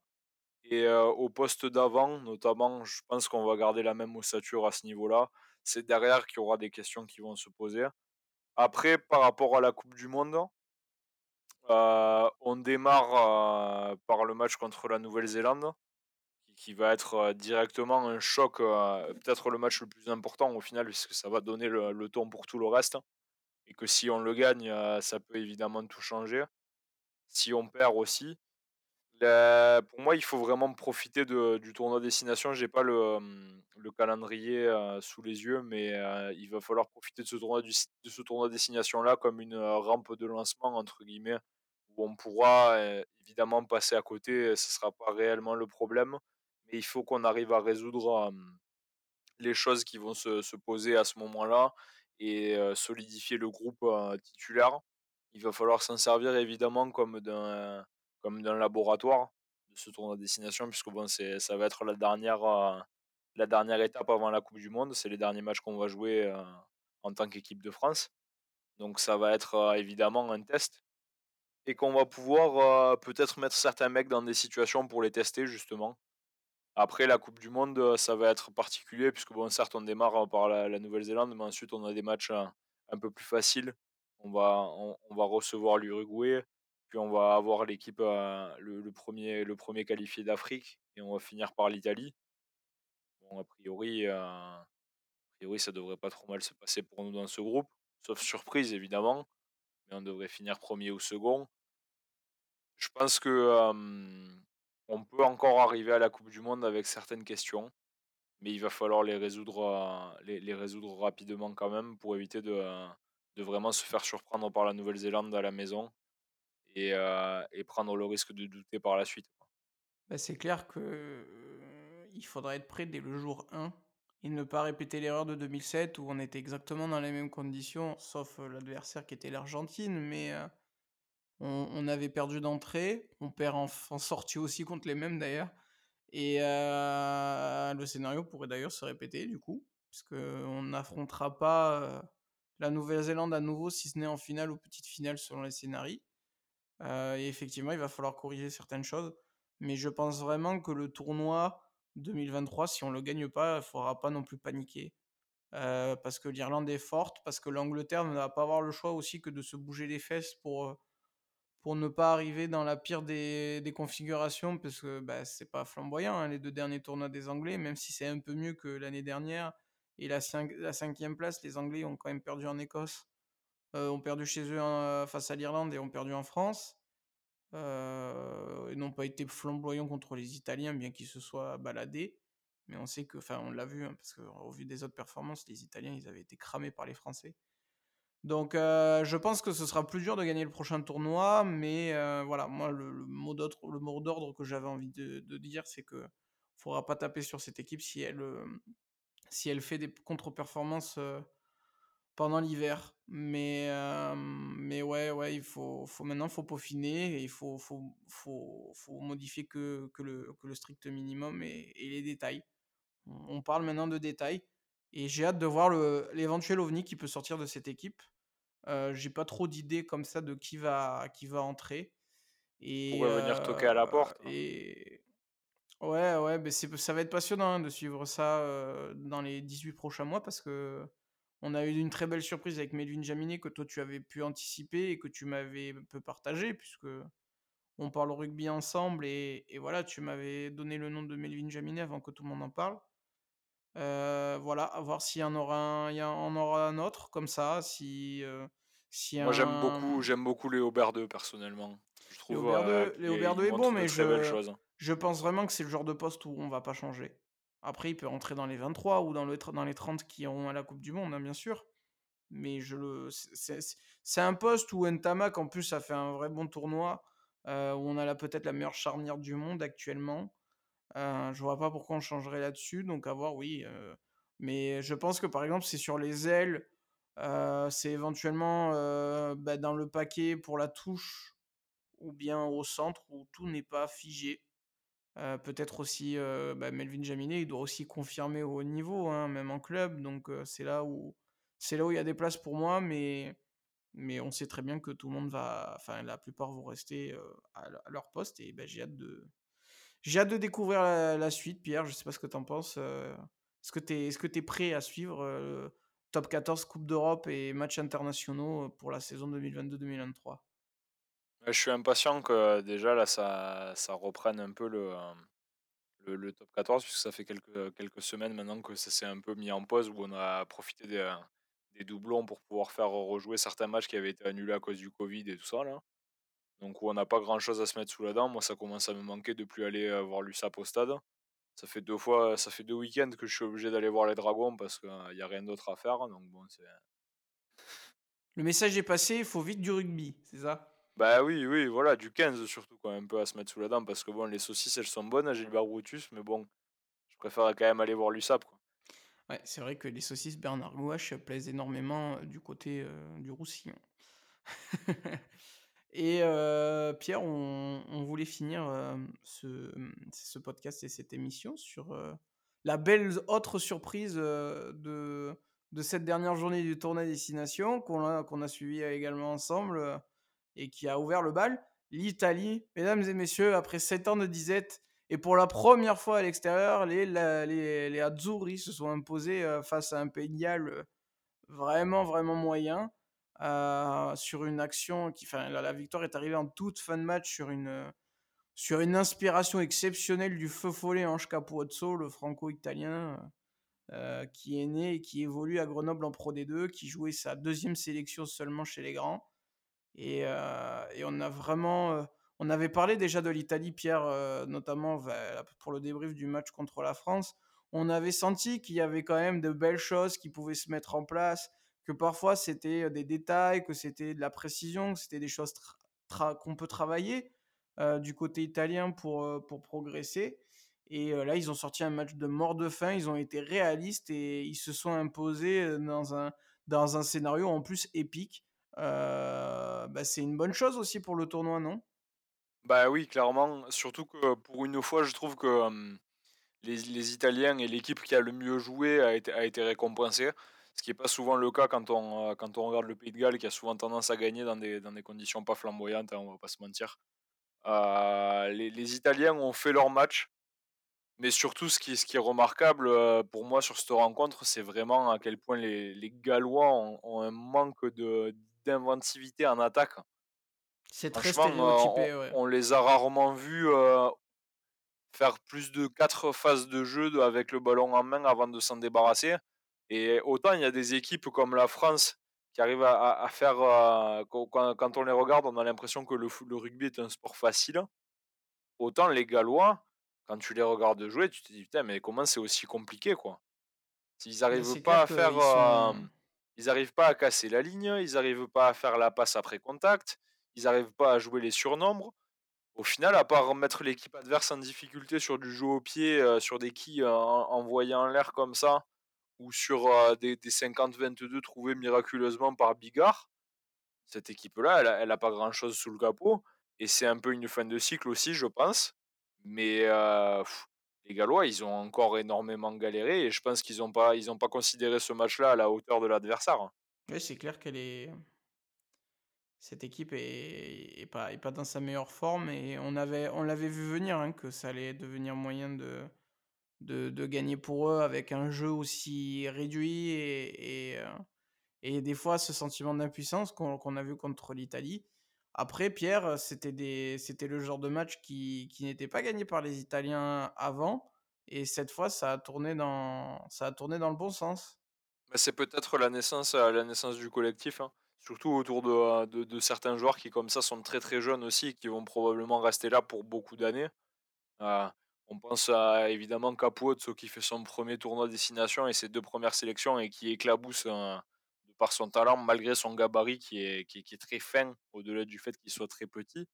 et heu, au poste d'avant, notamment, je pense qu'on va garder la même ossature à ce niveau-là. C'est derrière qu'il y aura des questions qui vont se poser. Après, par rapport à la coupe du monde, heu, on démarre, heu, par le match contre la Nouvelle-Zélande qui va être, directement un choc, peut-être le match le plus important au final, puisque ça va donner le ton pour tout le reste et que si on le gagne, ça peut évidemment tout changer. Si on perd aussi, pour moi, il faut vraiment profiter du tournoi destination. J'ai pas le, calendrier, sous les yeux, mais il va falloir profiter de ce tournoi de ce tournoi destination-là comme une, «rampe de lancement» entre guillemets, où on pourra, évidemment passer à côté, ce sera pas réellement le problème, mais il faut qu'on arrive à résoudre, les choses qui vont se se poser à ce moment-là et solidifier le groupe, titulaire. Il va falloir s'en servir évidemment comme d'un comme d'un laboratoire de ce tournoi destination puisque bon, c'est ça va être la dernière, heu, la dernière étape avant la coupe du monde. C'est les derniers matchs qu'on va jouer, heu, en tant qu'équipe de France. Donc ça va être, évidemment un test et qu'on va pouvoir, peut-être mettre certains mecs dans des situations pour les tester justement. Après la coupe du monde, ça va être particulier puisque bon, certes, on démarre, par la la Nouvelle-Zélande, mais ensuite on a des matchs, un peu plus faciles. On va recevoir l'Uruguay, puis on va avoir l'équipe, heu, le le 1 le 1 qualifié d'Afrique et on va finir par l'Italie. Bon a priori, heu, a ça devrait pas trop mal se passer pour nous dans ce groupe, sauf surprise évidemment, mais on devrait finir premier ou second. Je pense que, on peut encore arriver à la coupe du monde avec certaines questions. Mais il va falloir les résoudre, résoudre rapidement quand même pour éviter de, de vraiment se faire surprendre par la Nouvelle-Zélande à la maison et et prendre le risque de douter par la suite. Bah, c'est clair que, il faudra être prêt dès le jour 1 et ne pas répéter l'erreur de 2007 où on était exactement dans les mêmes conditions, sauf, heu, l'adversaire qui était l'Argentine, mais, heu On, avait perdu d'entrée, on perd en, en, sortie aussi contre les mêmes d'ailleurs. Et le scénario pourrait d'ailleurs se répéter du coup, parce qu'on n'affrontera pas la Nouvelle-Zélande à nouveau, si ce n'est en finale ou petite finale selon les scénarios. et effectivement, il va falloir corriger certaines choses. Mais je pense vraiment que le tournoi 2023, si on ne le gagne pas, il ne faudra pas non plus paniquer. parce que l'Irlande est forte, parce que l'Angleterre ne va pas avoir le choix aussi que de se bouger les fesses pour, pour ne pas arriver dans la pire des, des configurations, parce que bah, c'est pas flamboyant, hein, les deux derniers tournois des Anglais, même si c'est un peu mieux que l'année dernière. Et la, cinquième place, les Anglais ont quand même perdu en Écosse, euh, ont perdu chez eux face à l'Irlande et ont perdu en France. Euh, ils n'ont pas été flamboyants contre les Italiens, bien qu'ils se soient baladés. Mais on sait que, enfin, on l'a vu, hein, parce qu'au vu des autres performances, les Italiens, ils avaient été cramés par les Français. Donc, euh, je pense que ce sera plus dur de gagner le prochain tournoi, mais voilà, moi, le, mot d'ordre que j'avais envie de, de dire, c'est que faudra pas taper sur cette équipe si elle, si elle fait des contre-performances pendant l'hiver. Mais, mais ouais, ouais, il faut, faut maintenant faut peaufiner et il faut, faut, faut, faut modifier que, que, le, que, le, strict minimum et, les détails. On parle maintenant de détails et j'ai hâte de voir l'éventuel ovni qui peut sortir de cette équipe. Euh, j'ai pas trop d'idées comme ça de qui va, qui va entrer. Et, va venir toquer à la porte. Et, Ouais, ouais, mais c'est, ça va être passionnant hein, de suivre ça dans les 18 prochains mois parce que on a eu une très belle surprise avec Melvin Jaminet que toi tu avais pu anticiper et que tu m'avais peu partagé puisque on parle rugby ensemble et, et voilà, tu m'avais donné le nom de Melvin Jaminet avant que tout le monde en parle. voilà, à voir s'il y en aura un, il y en aura un autre comme ça, si, si Moi j'aime beaucoup, j'aime beaucoup Léo 2 personnellement. Je trouve Léo 2 est bon, mais je, je pense vraiment que c'est le genre de poste où on va pas changer. Après, il peut rentrer dans les 23 ou dans, le, dans les 30 qui iront à la Coupe du Monde, hein, bien sûr. Mais je le, c'est un poste où Ntamak, en plus, a fait un vrai bon tournoi, euh, où on a peut-être la meilleure charnière du monde actuellement. Euh, je vois pas pourquoi on changerait là-dessus, donc à voir, oui. Euh. mais je pense que, par exemple, c'est sur les ailes, euh, c'est éventuellement bah, dans le paquet pour la touche, ou bien au centre, où tout n'est pas figé. Euh, peut-être aussi euh, bah, Melvin Jaminet, il doit aussi confirmer au haut niveau, hein, même en club. Donc euh, c'est là où c'est là où il y a des places pour moi, mais mais on sait très bien que tout le monde va, enfin la plupart vont rester à, leur poste et bah, j'ai hâte de j'ai hâte de découvrir la, suite. Pierre, je sais pas ce que tu en penses. est-ce que tu es est-ce que es prêt à suivre top 14 Coupe d'Europe et matchs internationaux pour la saison 2022-2023 je suis impatient que déjà là ça, ça reprenne un peu le, le, top 14, puisque ça fait quelques, quelques semaines maintenant que ça s'est un peu mis en pause, où on a profité des, des doublons pour pouvoir faire rejouer certains matchs qui avaient été annulés à cause du Covid et tout ça. Là. Donc où on n'a pas grand chose à se mettre sous la dent. Moi ça commence à me manquer de plus aller voir l'USAP au stade. Ça fait deux fois, ça fait deux week-ends que je suis obligé d'aller voir les dragons parce qu'il n'y a rien d'autre à faire. Donc bon, c'est. Le message est passé, il faut vite du rugby, c'est ça? Bah oui, oui, voilà, du 15 surtout, quand un peu à se mettre sous la dent, parce que bon, les saucisses, elles sont bonnes à Gilbert Brutus, mais bon, je préfère quand même aller voir l'USAP, quoi. Ouais, c'est vrai que les saucisses Bernard Gouache plaisent énormément du côté euh, du Roussillon. et euh, Pierre, on, voulait finir ce, ce, podcast et cette émission sur la belle autre surprise de, de cette dernière journée du tournoi Destination qu'on a, qu'on a suivi également ensemble et qui a ouvert le bal. L'Italie, mesdames et messieurs, après 7 ans de disette, et pour la première fois à l'extérieur, les, les, les Azzurri se sont imposés euh, face à un pays euh, vraiment, vraiment moyen. Euh, sur une action qui, enfin, la, victoire est arrivée en toute fin de match sur une, sur une inspiration exceptionnelle du feu follet Ange Capuzzo, le franco-italien, qui est né et qui évolue à Grenoble en Pro D2, qui jouait sa deuxième sélection seulement chez les grands. Et, et on a vraiment. on avait parlé déjà de l'Italie, Pierre, notamment pour le débrief du match contre la France. On avait senti qu'il y avait quand même de belles choses qui pouvaient se mettre en place, que parfois c'était des détails, que c'était de la précision, que c'était des choses qu'on peut travailler du côté italien pour, progresser. Et là, ils ont sorti un match de mort de faim, ils ont été réalistes et ils se sont imposés dans un scénario en plus épique. Heu, bah, c'est une bonne chose aussi pour le tournoi, non? Bah, oui, clairement, surtout que pour une fois, je trouve que, les les Italiens et l'équipe qui a le mieux joué a été a été récompensée. Ce qui est pas souvent le cas quand on, quand on regarde le Pays de Galles qui a souvent tendance à gagner dans des dans des conditions pas flamboyantes, hein, on va pas se mentir. Les les Italiens ont fait leur match, mais surtout ce qui ce qui est remarquable, pour moi sur cette rencontre, c'est vraiment à quel point les les Gallois ont un manque de d'inventivité en attaque. C'est très on stéréotypé, ouais. on les a rarement vus, heu, faire plus de 4 phases de jeu avec le ballon en main avant de s'en débarrasser et autant il y a des équipes comme la France qui arrivent à faire, heu, quand on les regarde, on a l'impression que le rugby est un sport facile. Autant les Gallois, quand tu les regardes jouer, tu te dis: «Putain, mais comment c'est aussi compliqué, quoi?» S'ils arrivent c'est pas à faire, sont ils arrivent pas à casser la ligne, ils arrivent pas à faire la passe après contact, ils arrivent pas à jouer les surnombres. Au final, à part mettre l'équipe adverse en difficulté sur du jeu au pied, heu, sur des quilles, en envoyés en l'air comme ça ou sur, heu, des des 50-22 trouvés miraculeusement par Bigard, cette équipe-là, elle a elle a pas grand-chose sous le capot et c'est un peu une fin de cycle aussi, je pense. Mais, heu, les Gallois, ils ont encore énormément galéré et je pense qu'ils ont pas pas considéré ce match-là à la hauteur de l'adversaire, ouais, c'est clair qu'elle est cette équipe est est pas est pas dans sa meilleure forme et on avait on l'avait vu venir, hein, que ça allait devenir moyen de de gagner pour eux avec un jeu aussi réduit et et et des fois ce sentiment d'impuissance qu'on a vu contre l'Italie. Après Pierre, c'était des le genre de match qui qui n'était pas gagné par les Italiens avant et cette fois ça a tourné dans ça a tourné dans le bon sens. Bah, c'est peut-être la naissance, la naissance du collectif, hein. Surtout autour de, de certains joueurs qui comme ça sont très, très jeunes aussi qui vont probablement rester là pour beaucoup d'années. Heu, on pense à évidemment qui fait son premier tournoi destination et ses 2 premières sélections et qui éclabousse, par son talent malgré son gabarit qui est qui est qui est très fin au-delà du fait qu'il soit très petit.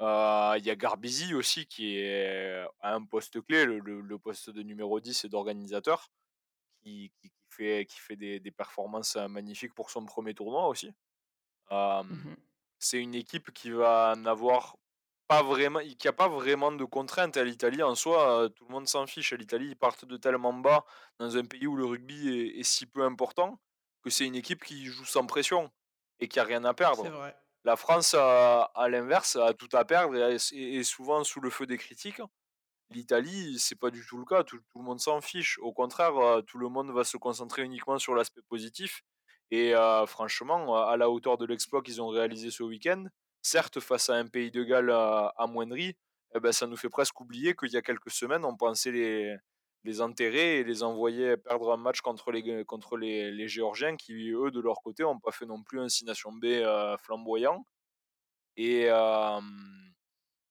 Heu, il y a Garbisi aussi qui est à un poste clé, le le le poste de numéro 10 et d'organisateur qui fait qui fait des des performances, heu, magnifiques pour son premier tournoi aussi. Mmh c'est une équipe qui va n'avoir pas vraiment qui a pas vraiment de contraintes, à L'Italie en soi, heu, tout le monde s'en fiche. L'Italie, ils partent de tellement bas dans un pays où le rugby est est si peu important, que c'est une équipe qui joue sans pression et qui a rien à perdre. vrai. La France, à à l'inverse, a tout à perdre et est souvent sous le feu des critiques. L'Italie, c'est pas du tout le cas, tout tout le monde s'en fiche. Au contraire, heu, tout le monde va se concentrer uniquement sur l'aspect positif et heu, franchement, à la hauteur de l'exploit qu'ils ont réalisé ce week-end, certes face à un pays de Galles, amoindri, et bah, ça nous fait presque oublier qu'il y a quelques semaines, on pensait les les enterrer et les envoyer perdre un match contre les contre les Géorgiens qui, eux, de leur côté, ont pas fait non plus un 6 nations B, heu, flamboyant. Et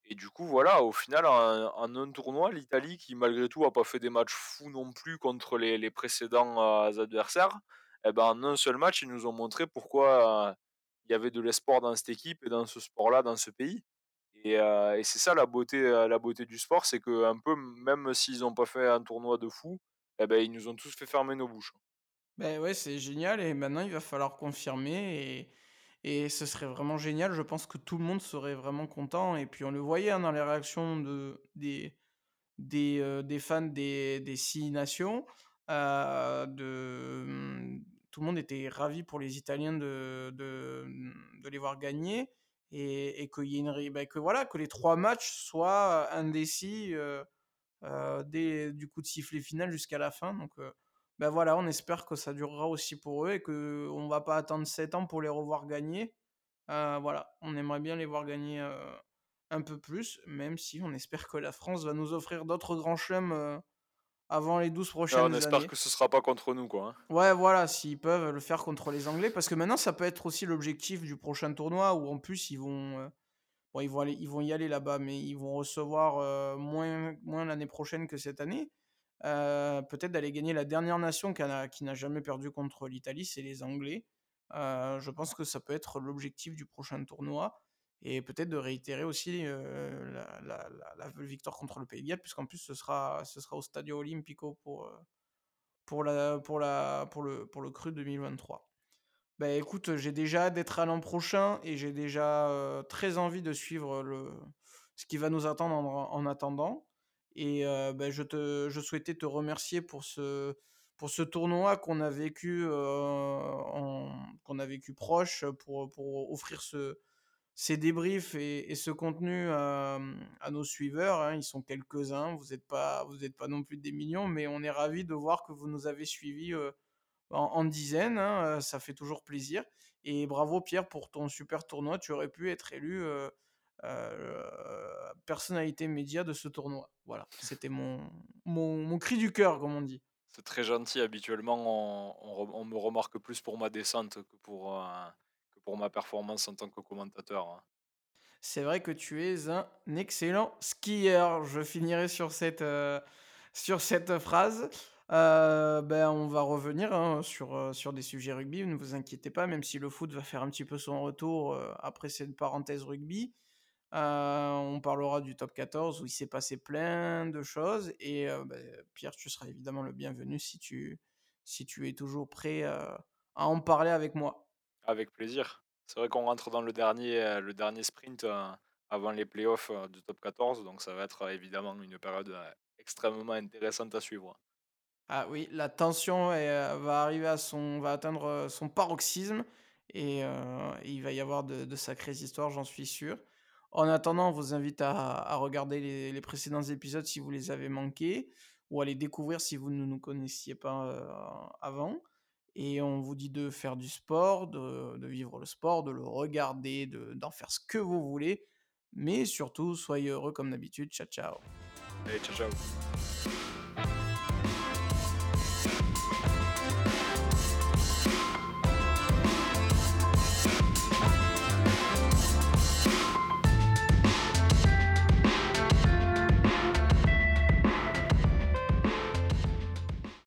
et du coup, voilà, au final, en un tournoi, l'Italie qui, malgré tout, a pas fait des matchs fous non plus contre les les précédents, heu, adversaires, et ben, en un seul match, ils nous ont montré pourquoi, il y avait de l'espoir dans cette équipe et dans ce sport-là, dans ce pays et heu et c'est ça la beauté, beauté du sport, c'est que un peu, même s'ils ont pas fait un tournoi de fou, et ben, ils nous ont tous fait fermer nos bouches. Beh, ouais, c'est génial et maintenant il va falloir confirmer et ce serait vraiment génial. Je pense que tout le monde serait vraiment content et puis on le voyait, hein, dans les réactions de des fans des 6 nations, mmh, tout le monde était ravi pour les Italiens de mmh, de les voir gagner et bah, que voilà, que les 3 matchs soient indécis, heu heu, dès du coup de sifflet final jusqu'à la fin donc bah, voilà, on espère que ça durera aussi pour eux et qu'on va pas attendre 7 ans pour les revoir gagner. Voilà, on aimerait bien les voir gagner, un peu plus, même si on espère que la France va nous offrir d'autres grands chelems, avant les 12 Ouais, on prochaines espère années. que ce sera pas contre nous, quoi, hein. Ouais, voilà, s'ils peuvent le faire contre les Anglais, parce que maintenant ça peut être aussi l'objectif du prochain tournoi où en plus ils vont, heu, bon ils vont aller ils vont y aller là-bas, mais ils vont recevoir, heu, moins moins l'année prochaine que cette année. Heu, peut-être d'aller gagner la dernière nation qui n'a qui n'a jamais perdu contre l'Italie, c'est les Anglais. Je pense que ça peut être l'objectif du prochain tournoi et peut-être de réitérer aussi, heu, la victoire contre le Pays de Galles puisqu'en plus ce sera au Stadio Olimpico pour, heu, pour la pour le pour le Cru 2023. Bah, écoute, j'ai déjà hâte d'être à l'an prochain et j'ai déjà, heu, très envie de suivre ce qui va nous attendre en en attendant et heu, bah, je te je souhaitais te remercier pour ce pour ce tournoi qu'on a vécu, qu'on a vécu proche, pour, pour offrir ce ces débriefs et ce contenu, à nos suiveurs, hein. Ils sont quelques-uns, vous êtes pas pas non plus des millions, mais on est ravis de voir que vous nous avez suivis, en dizaines, hein, ça fait toujours plaisir et bravo Pierre pour ton super tournoi. Tu aurais pu être élu, heu, personnalité média de ce tournoi. Voilà, c'était mon mon cri du cœur, comme on dit. C'est très gentil. Habituellement, on me remarque plus pour ma descente que pour, pour ma performance en tant que commentateur, hein. C'est vrai que tu es un excellent skieur. Je finirai sur cette, heu, sur cette phrase. Heu, ben, on va revenir, hein, sur, heu, sur des sujets rugby, ne vous inquiétez pas, même si le foot va faire un petit peu son retour, après cette parenthèse rugby. On parlera du top 14 où il s'est passé plein de choses et beh, Pierre, tu seras évidemment le bienvenu si tu si tu es toujours prêt, à en parler avec moi. Avec plaisir. C'est vrai qu'on rentre dans le dernier, heu, le dernier sprint, heu, avant les playoffs, heu, du top 14, donc ça va être, heu, évidemment une période, extrêmement intéressante à suivre. Ah oui, la tension va arriver à son va atteindre, son paroxysme et il va y avoir de sacrées histoires, j'en suis sûr. En attendant, on vous invite à regarder les précédents épisodes si vous les avez manqués ou à les découvrir si vous ne nous connaissiez pas, avant et on vous dit de faire du sport, de de vivre le sport, de le regarder, de d'en faire ce que vous voulez, mais surtout soyez heureux comme d'habitude. Ciao, ciao. Allez, ciao, ciao.